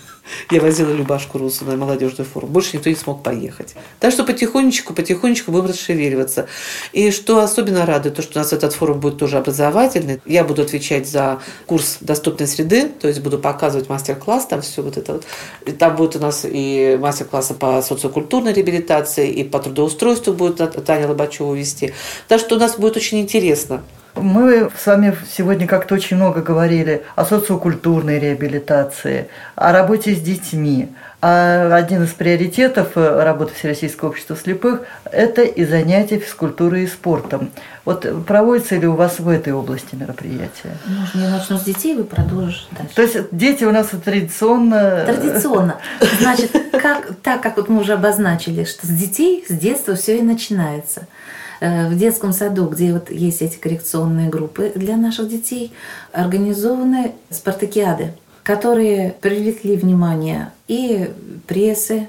Я возила Любашку Русу на молодежный форум. Больше никто не смог поехать. Так что потихонечку, потихонечку будем расшевеливаться. И что особенно радует, то, что у нас этот форум будет тоже образовательный. Я буду отвечать за курс доступной среды, то есть буду показывать мастер-класс, там все вот это вот. И там будет у нас и мастер-классы по социокультурной реабилитации, и по трудоустройству будет Таня Лобачева вести. Так что у нас будет очень интересно. Мы с вами сегодня как-то очень много говорили о социокультурной реабилитации, о работе с детьми. А один из приоритетов работы Всероссийского общества слепых – это и занятия физкультурой и спортом. Вот проводятся ли у вас в этой области мероприятия? Можно я начну с детей, вы продолжите дальше. То есть дети у нас традиционно… Традиционно. Значит, как, так как вот мы уже обозначили, что с детей с детства все и начинается – Э, в детском саду, где вот есть эти коррекционные группы для наших детей, организованы спартакиады, которые привлекли внимание и прессы,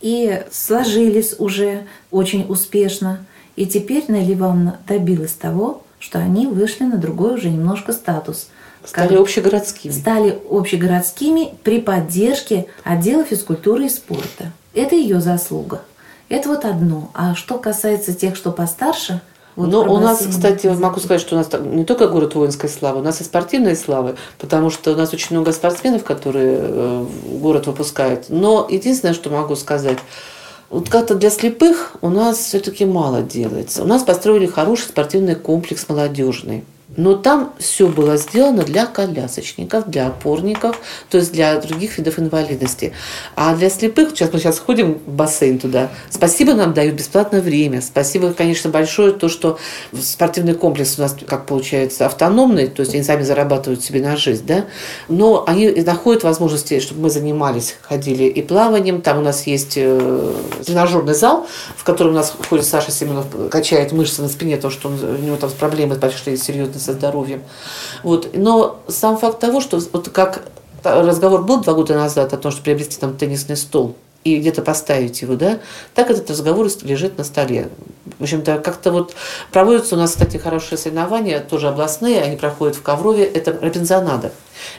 и сложились уже очень успешно. И теперь Нелли Ивановна добилась того, что они вышли на другой уже немножко статус. Стали общегородскими. Стали общегородскими при поддержке отдела физкультуры и спорта. Это ее заслуга. Это вот одно. А что касается тех, что постарше, вот Но у нас, кстати, могу сказать, что у нас не только город воинской славы, у нас и спортивной славы, потому что у нас очень много спортсменов, которые э, город выпускает. Но единственное, что могу сказать, вот как-то для слепых у нас все-таки мало делается. У нас построили хороший спортивный комплекс молодежный. Но там все было сделано для колясочников, для опорников, то есть для других видов инвалидности. А для слепых, сейчас мы сейчас ходим в бассейн туда, спасибо нам дают бесплатное время. Спасибо, конечно, большое то, что спортивный комплекс у нас, как получается, автономный, то есть они сами зарабатывают себе на жизнь, да, но они находят возможности, чтобы мы занимались, ходили и плаванием. Там у нас есть э, тренажерный зал, в котором у нас ходит Саша Семенов, качает мышцы на спине, потому что он, у него там проблемы большие, серьезные со здоровьем. Вот. Но сам факт того, что вот как разговор был два года назад о том, что приобрести там теннисный стол и где-то поставить его, да, так этот разговор лежит на столе. В общем-то, как-то вот проводятся у нас, кстати, хорошие соревнования, тоже областные, они проходят в Коврове, это Робинзонада.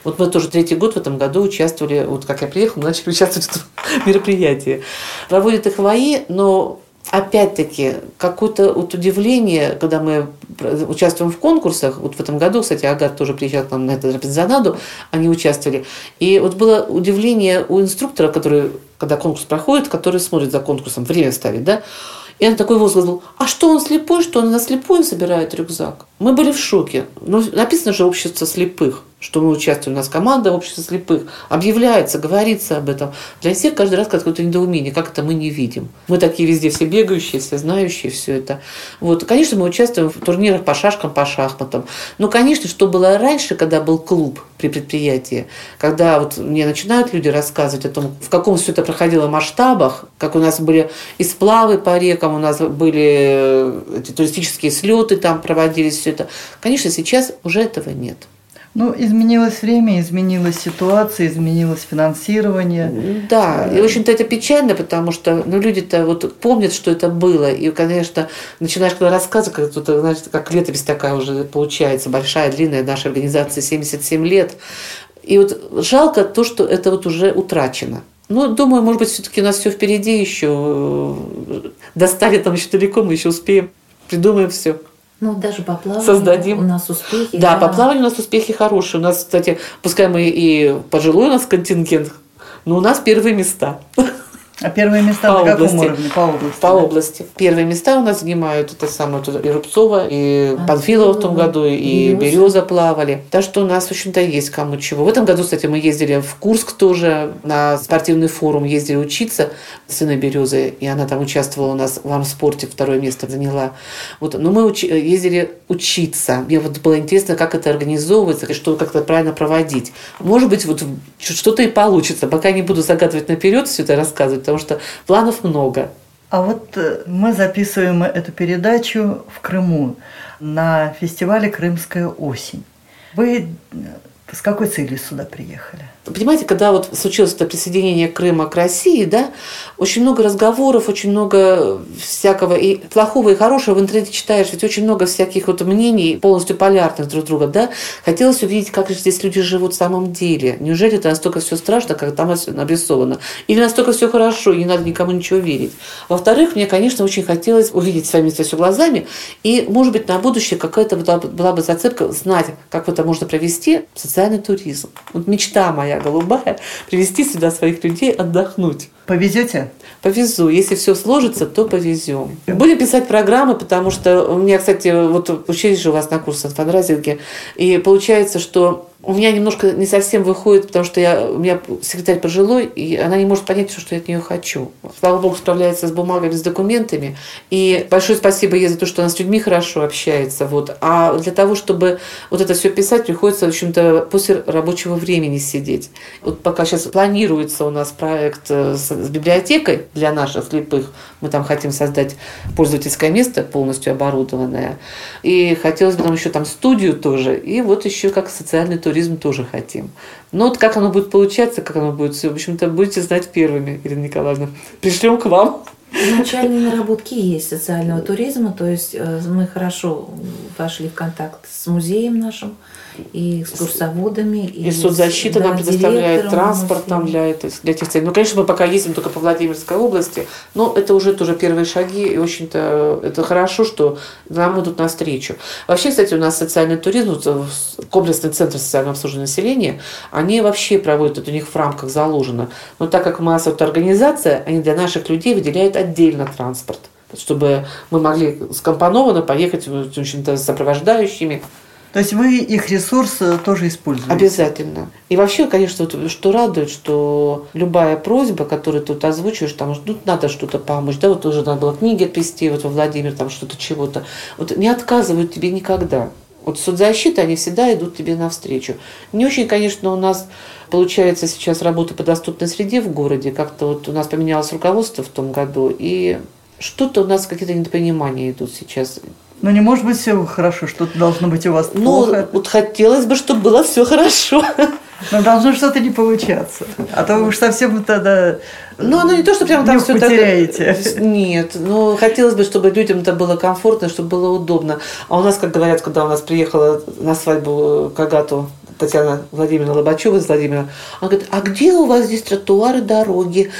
Вот мы тоже третий год в этом году участвовали, вот как я приехала, мы начали участвовать в этом мероприятии. Проводят их ВАИ, но опять-таки, какое-то вот удивление, когда мы участвуем в конкурсах, вот в этом году, кстати, Агат тоже приезжал к нам на эту Робинзонаду, они участвовали, и вот было удивление у инструктора, который, когда конкурс проходит, который смотрит за конкурсом, время ставит, да, и он такой возглас был, а что он слепой, что он на слепую собирает рюкзак? Мы были в шоке. Ну, написано же общество слепых что мы участвуем, у нас команда общества слепых, объявляется, говорится об этом. Для всех каждый раз какое-то недоумение, как это мы не видим. Мы такие везде все бегающие, все знающие, все это. Вот. Конечно, мы участвуем в турнирах по шашкам, по шахматам. Но, конечно, что было раньше, когда был клуб при предприятии, когда вот мне начинают люди рассказывать о том, в каком все это проходило масштабах, как у нас были и сплавы по рекам, у нас были э, эти туристические слеты там проводились, все это. Конечно, сейчас уже этого нет. Ну, изменилось время, изменилась ситуация, изменилось финансирование. Да, и, в общем-то, это печально, потому что ну, люди-то вот помнят, что это было. И, конечно, начинаешь когда рассказывать, как, тут, знаешь, как летопись такая уже получается, большая, длинная, наша организация 77 лет. И вот жалко то, что это вот уже утрачено. Ну, думаю, может быть, все-таки у нас все впереди еще. Достали там еще далеко, мы еще успеем. Придумаем все. Ну, даже по плаванию создадим. у нас успехи. Да, да, по плаванию у нас успехи хорошие. У нас, кстати, пускай мы и пожилой у нас контингент, но у нас первые места. А первые места по на области. каком уровне? По области? По да? области. Первые места у нас занимают это самое и Рубцова, и а, Панфилова в том году, и Береза. Береза плавали. Так что у нас, в общем-то, есть кому чего. В этом году, кстати, мы ездили в Курск тоже на спортивный форум, ездили учиться сына Березы, и она там участвовала у нас в армспорте, второе место заняла. Вот. Но мы учи- ездили учиться. Мне вот было интересно, как это организовывается, и что как-то правильно проводить. Может быть, вот что-то и получится. Пока не буду загадывать наперед все это рассказывать, потому что планов много. А вот э, мы записываем эту передачу в Крыму на фестивале «Крымская осень». Вы э, с какой целью сюда приехали? Понимаете, когда вот случилось это присоединение Крыма к России, да, очень много разговоров, очень много всякого и плохого, и хорошего в интернете читаешь, ведь очень много всяких вот мнений, полностью полярных друг друга, да. Хотелось увидеть, как же здесь люди живут в самом деле. Неужели это настолько все страшно, как там обрисовано? Или настолько все хорошо, и не надо никому ничего верить? Во-вторых, мне, конечно, очень хотелось увидеть своими все глазами, и, может быть, на будущее какая-то была бы зацепка знать, как это можно провести, социальный туризм. Вот мечта моя моя голубая, привести сюда своих людей отдохнуть. Повезете? Повезу. Если все сложится, то повезем. Будем писать программы, потому что у меня, кстати, вот учились же у вас на курсе фандрайзинге, и получается, что у меня немножко не совсем выходит, потому что я, у меня секретарь пожилой, и она не может понять, что я от нее хочу. Слава Богу, справляется с бумагами, с документами. И большое спасибо ей за то, что она с людьми хорошо общается. Вот. А для того, чтобы вот это все писать, приходится, в общем-то, после рабочего времени сидеть. Вот пока сейчас планируется у нас проект э, с, с библиотекой для наших слепых, мы там хотим создать пользовательское место, полностью оборудованное. И хотелось бы нам еще там студию тоже. И вот еще как социальный туризм тоже хотим. Но вот как оно будет получаться, как оно будет все, в общем-то, будете знать первыми, Ирина Николаевна. Пришлем к вам. Начальные наработки есть социального туризма, то есть э, мы хорошо вошли в контакт с музеем нашим, и экскурсоводами. И, и соцзащита да, нам предоставляет транспорт нам для, это, для этих целей. Ну, конечно, мы пока ездим только по Владимирской области, но это уже тоже первые шаги, и, очень-то, это хорошо, что нам идут навстречу. Вообще, кстати, у нас социальный туризм, комплексный центр социального обслуживания населения, они вообще проводят, это у них в рамках заложено. Но так как мы организация, они для наших людей выделяют отдельно транспорт чтобы мы могли скомпонованно поехать в общем-то, с сопровождающими. То есть вы их ресурсы тоже используете? Обязательно. И вообще, конечно, что радует, что любая просьба, которую тут озвучиваешь, там, ну, надо что-то помочь, да, вот уже надо было книги отвезти, вот во Владимир, там что-то, чего-то. Вот не отказывают тебе никогда. Вот соцзащита, они всегда идут тебе навстречу. Не очень, конечно, у нас получается сейчас работа по доступной среде в городе. Как-то вот у нас поменялось руководство в том году, и что-то у нас какие-то недопонимания идут сейчас. Но не может быть все хорошо, что-то должно быть у вас ну, плохо. Ну, вот хотелось бы, чтобы было все хорошо. Но должно что-то не получаться. А то вы уж совсем тогда ну, оно не то, что прямо там все потеряете. так... Нет, но хотелось бы, чтобы людям это было комфортно, чтобы было удобно. А у нас, как говорят, когда у нас приехала на свадьбу Кагату Татьяна Владимировна Лобачева из Владимира, она говорит, а где у вас здесь тротуары, дороги?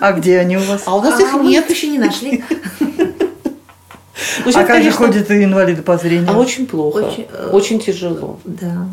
А где они у вас? А у нас их а нет. еще не нашли. Ну, а как же ходят инвалиды по зрению? А очень плохо, очень, э, очень тяжело. Да.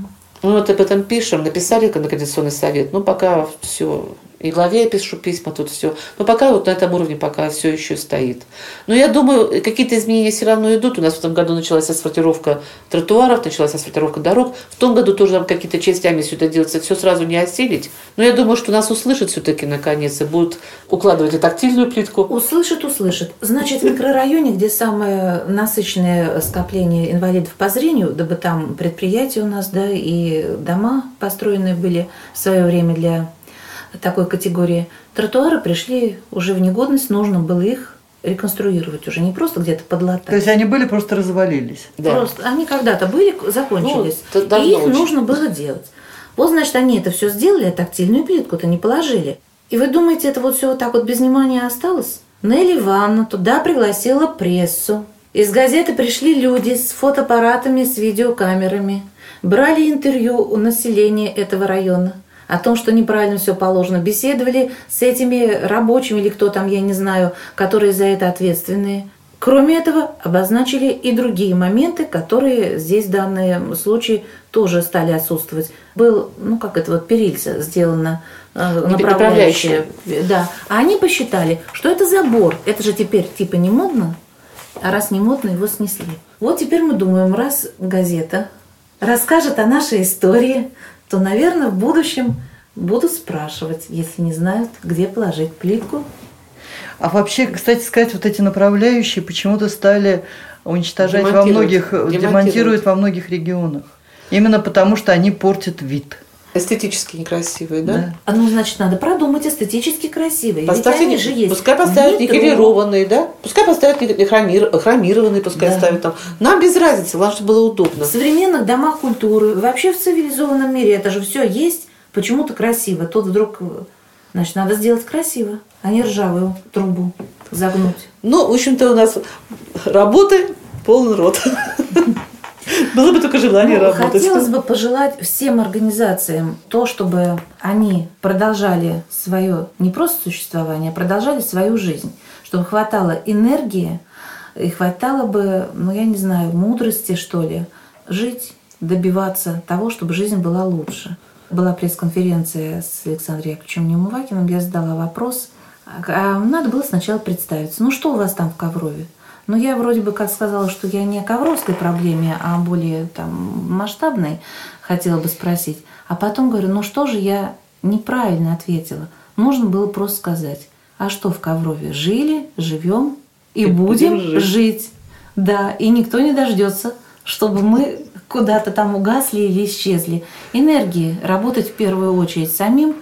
Мы вот об этом пишем, написали на Координационный совет, но пока все и главе я пишу письма, тут все. Но пока вот на этом уровне пока все еще стоит. Но я думаю, какие-то изменения все равно идут. У нас в этом году началась асфальтировка тротуаров, началась асфальтировка дорог. В том году тоже там какие-то частями все это делается. Все сразу не осилить. Но я думаю, что нас услышат все-таки наконец и будут укладывать и тактильную плитку. Услышат, услышат. Значит, в микрорайоне, где самое насыщенное скопление инвалидов по зрению, дабы там предприятия у нас, да, и дома построены были в свое время для такой категории, тротуары пришли уже в негодность, нужно было их реконструировать уже, не просто где-то подлатать. То есть они были, просто развалились? Да. Просто они когда-то были, закончились, ну, и их очень. нужно было делать. Вот, значит, они это все сделали, а тактильную плитку-то не положили. И вы думаете, это вот все вот так вот без внимания осталось? Нелли Ивановна туда пригласила прессу. Из газеты пришли люди с фотоаппаратами, с видеокамерами. Брали интервью у населения этого района о том, что неправильно все положено. Беседовали с этими рабочими или кто там, я не знаю, которые за это ответственные. Кроме этого, обозначили и другие моменты, которые здесь в данном случае тоже стали отсутствовать. Был, ну как это вот перильца сделано, э, направляющее. Да. А они посчитали, что это забор. Это же теперь типа не модно, а раз не модно, его снесли. Вот теперь мы думаем, раз газета расскажет о нашей истории, то, наверное, в будущем будут спрашивать, если не знают, где положить плитку. А вообще, кстати сказать, вот эти направляющие почему-то стали уничтожать во многих, демонтируют во многих регионах. Именно потому, что они портят вид. Эстетически некрасивые, да? да? А ну, значит, надо продумать эстетически красивые. Поставьте, Ведь они же есть. Пускай поставят никелированные, да? Пускай поставят хромир, хромированные, пускай да. ставят там. Нам без разницы, главное, чтобы было удобно. В современных домах культуры, вообще в цивилизованном мире это же все есть, почему-то красиво. Тут вдруг, значит, надо сделать красиво, а не ржавую трубу загнуть. Ну, в общем-то, у нас работы полный рот. Было бы только желание ну, работать. Хотелось бы пожелать всем организациям то, чтобы они продолжали свое не просто существование, а продолжали свою жизнь, чтобы хватало энергии и хватало бы, ну я не знаю, мудрости что ли, жить, добиваться того, чтобы жизнь была лучше. Была пресс-конференция с Александром Яковлевичем Немувакиным, я задала вопрос, а надо было сначала представиться. Ну что у вас там в Коврове? Но я вроде бы как сказала, что я не о ковровской проблеме, а более там масштабной хотела бы спросить. А потом говорю, ну что же я неправильно ответила. Нужно было просто сказать, а что в Коврове? Жили, живем и, и будем жить. жить. Да, и никто не дождется, чтобы мы куда-то там угасли или исчезли. Энергии работать в первую очередь самим.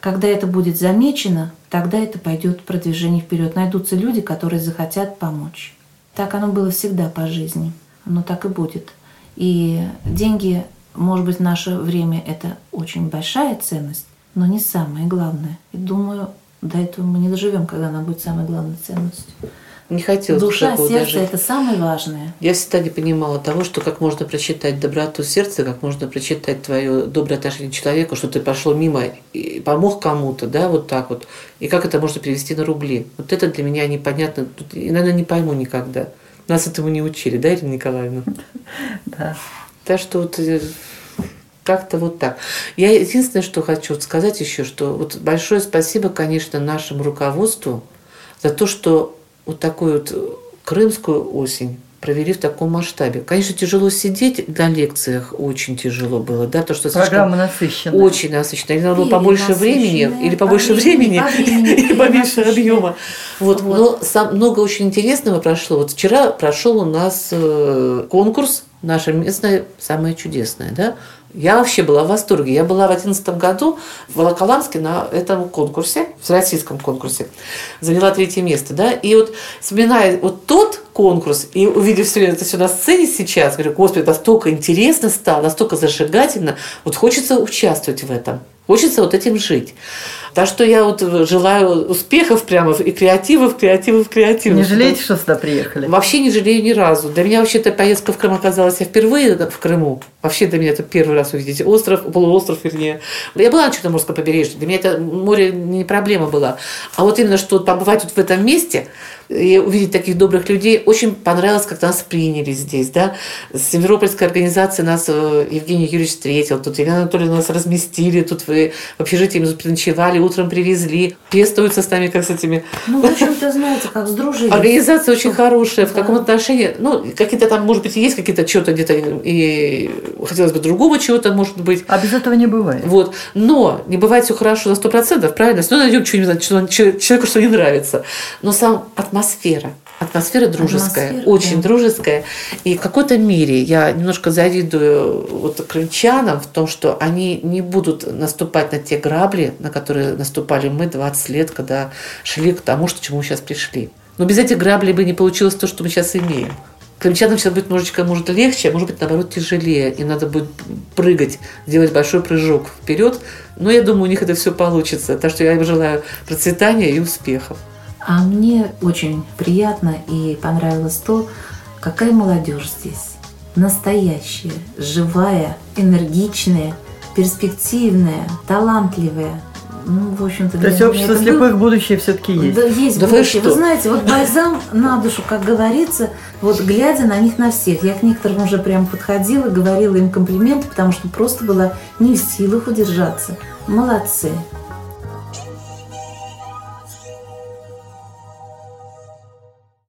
Когда это будет замечено, тогда это пойдет продвижение вперед. Найдутся люди, которые захотят помочь. Так оно было всегда по жизни. Оно так и будет. И деньги, может быть, в наше время это очень большая ценность, но не самое главное. И думаю, до этого мы не доживем, когда она будет самой главной ценностью. Не хотелось Душа, такого сердце дожить. – это самое важное. Я всегда не понимала того, что как можно прочитать доброту сердца, как можно прочитать твое доброе отношение к человеку, что ты пошел мимо и помог кому-то, да, вот так вот. И как это можно перевести на рубли. Вот это для меня непонятно. Тут, и, наверное, не пойму никогда. Нас этому не учили, да, Ирина Николаевна? Да. Так что вот э, как-то вот так. Я единственное, что хочу сказать еще, что вот большое спасибо, конечно, нашему руководству за то, что вот такую вот крымскую осень провели в таком масштабе. Конечно, тяжело сидеть на лекциях, очень тяжело было, да, потому что Программа насыщенная. очень насыщенная. Или надо было побольше времени, или по побольше времени, времени, по времени, или поменьше объема. Вот. Вот. Но сам, много очень интересного прошло. Вот вчера прошел у нас э, конкурс «Наша местная самая чудесная». Да? Я вообще была в восторге. Я была в 2011 году в Волоколамске на этом конкурсе, в российском конкурсе. Заняла третье место. Да? И вот вспоминая вот тот конкурс и увидев все это все на сцене сейчас, говорю, господи, настолько интересно стало, настолько зажигательно, вот хочется участвовать в этом. Хочется вот этим жить. Так что я вот желаю успехов прямо и креативов, креативов, креативов. Не жалеете, что сюда приехали? Вообще не жалею ни разу. Для меня вообще эта поездка в Крым оказалась я впервые в Крыму. Вообще для меня это первый раз увидеть остров, полуостров, вернее. Я была на Черноморском побережье, для меня это море не проблема была. А вот именно что побывать вот в этом месте и увидеть таких добрых людей, очень понравилось, как нас приняли здесь, да. Симферопольская организация нас, э, Евгений Юрьевич встретил, тут Елена Анатольевна нас разместили, тут вы в общежитии мы переночевали, утром привезли, пестуются с нами, как с этими Ну, в общем-то, знаете, как сдружились. Организация очень хорошая. В Да. каком отношении? Ну, какие-то там, может быть, есть какие-то что-то где-то, и хотелось бы другого чего-то, может быть. А без этого не бывает. Вот. Но не бывает все хорошо на сто процентов, правильно? Ну, найдем что-нибудь, что человеку что не нравится. Но сам атмосфера, атмосфера дружеская, Атмосфера, очень да. дружеская. И в какой-то мере я немножко завидую вот крымчанам в том, что они не будут наступать на те грабли, на которые наступали мы 20 лет, когда шли к тому, что, к чему мы сейчас пришли. Но без этих граблей бы не получилось то, что мы сейчас имеем. Крымчанам сейчас будет немножечко, может, легче, а может быть, наоборот, тяжелее. Им надо будет прыгать, делать большой прыжок вперед. Но я думаю, у них это все получится. Так что я им желаю процветания и успехов. А мне очень приятно и понравилось то, какая молодежь здесь. Настоящая, живая, энергичная, перспективная, талантливая. Ну, в общем-то, То есть общество это слепых был- будущее все-таки есть. Да, есть Да вы будущее. Вы, что? знаете, вот бальзам на душу, как говорится, вот глядя на них на всех. Я к некоторым уже прям подходила, говорила им комплименты, потому что просто была не в силах удержаться. Молодцы.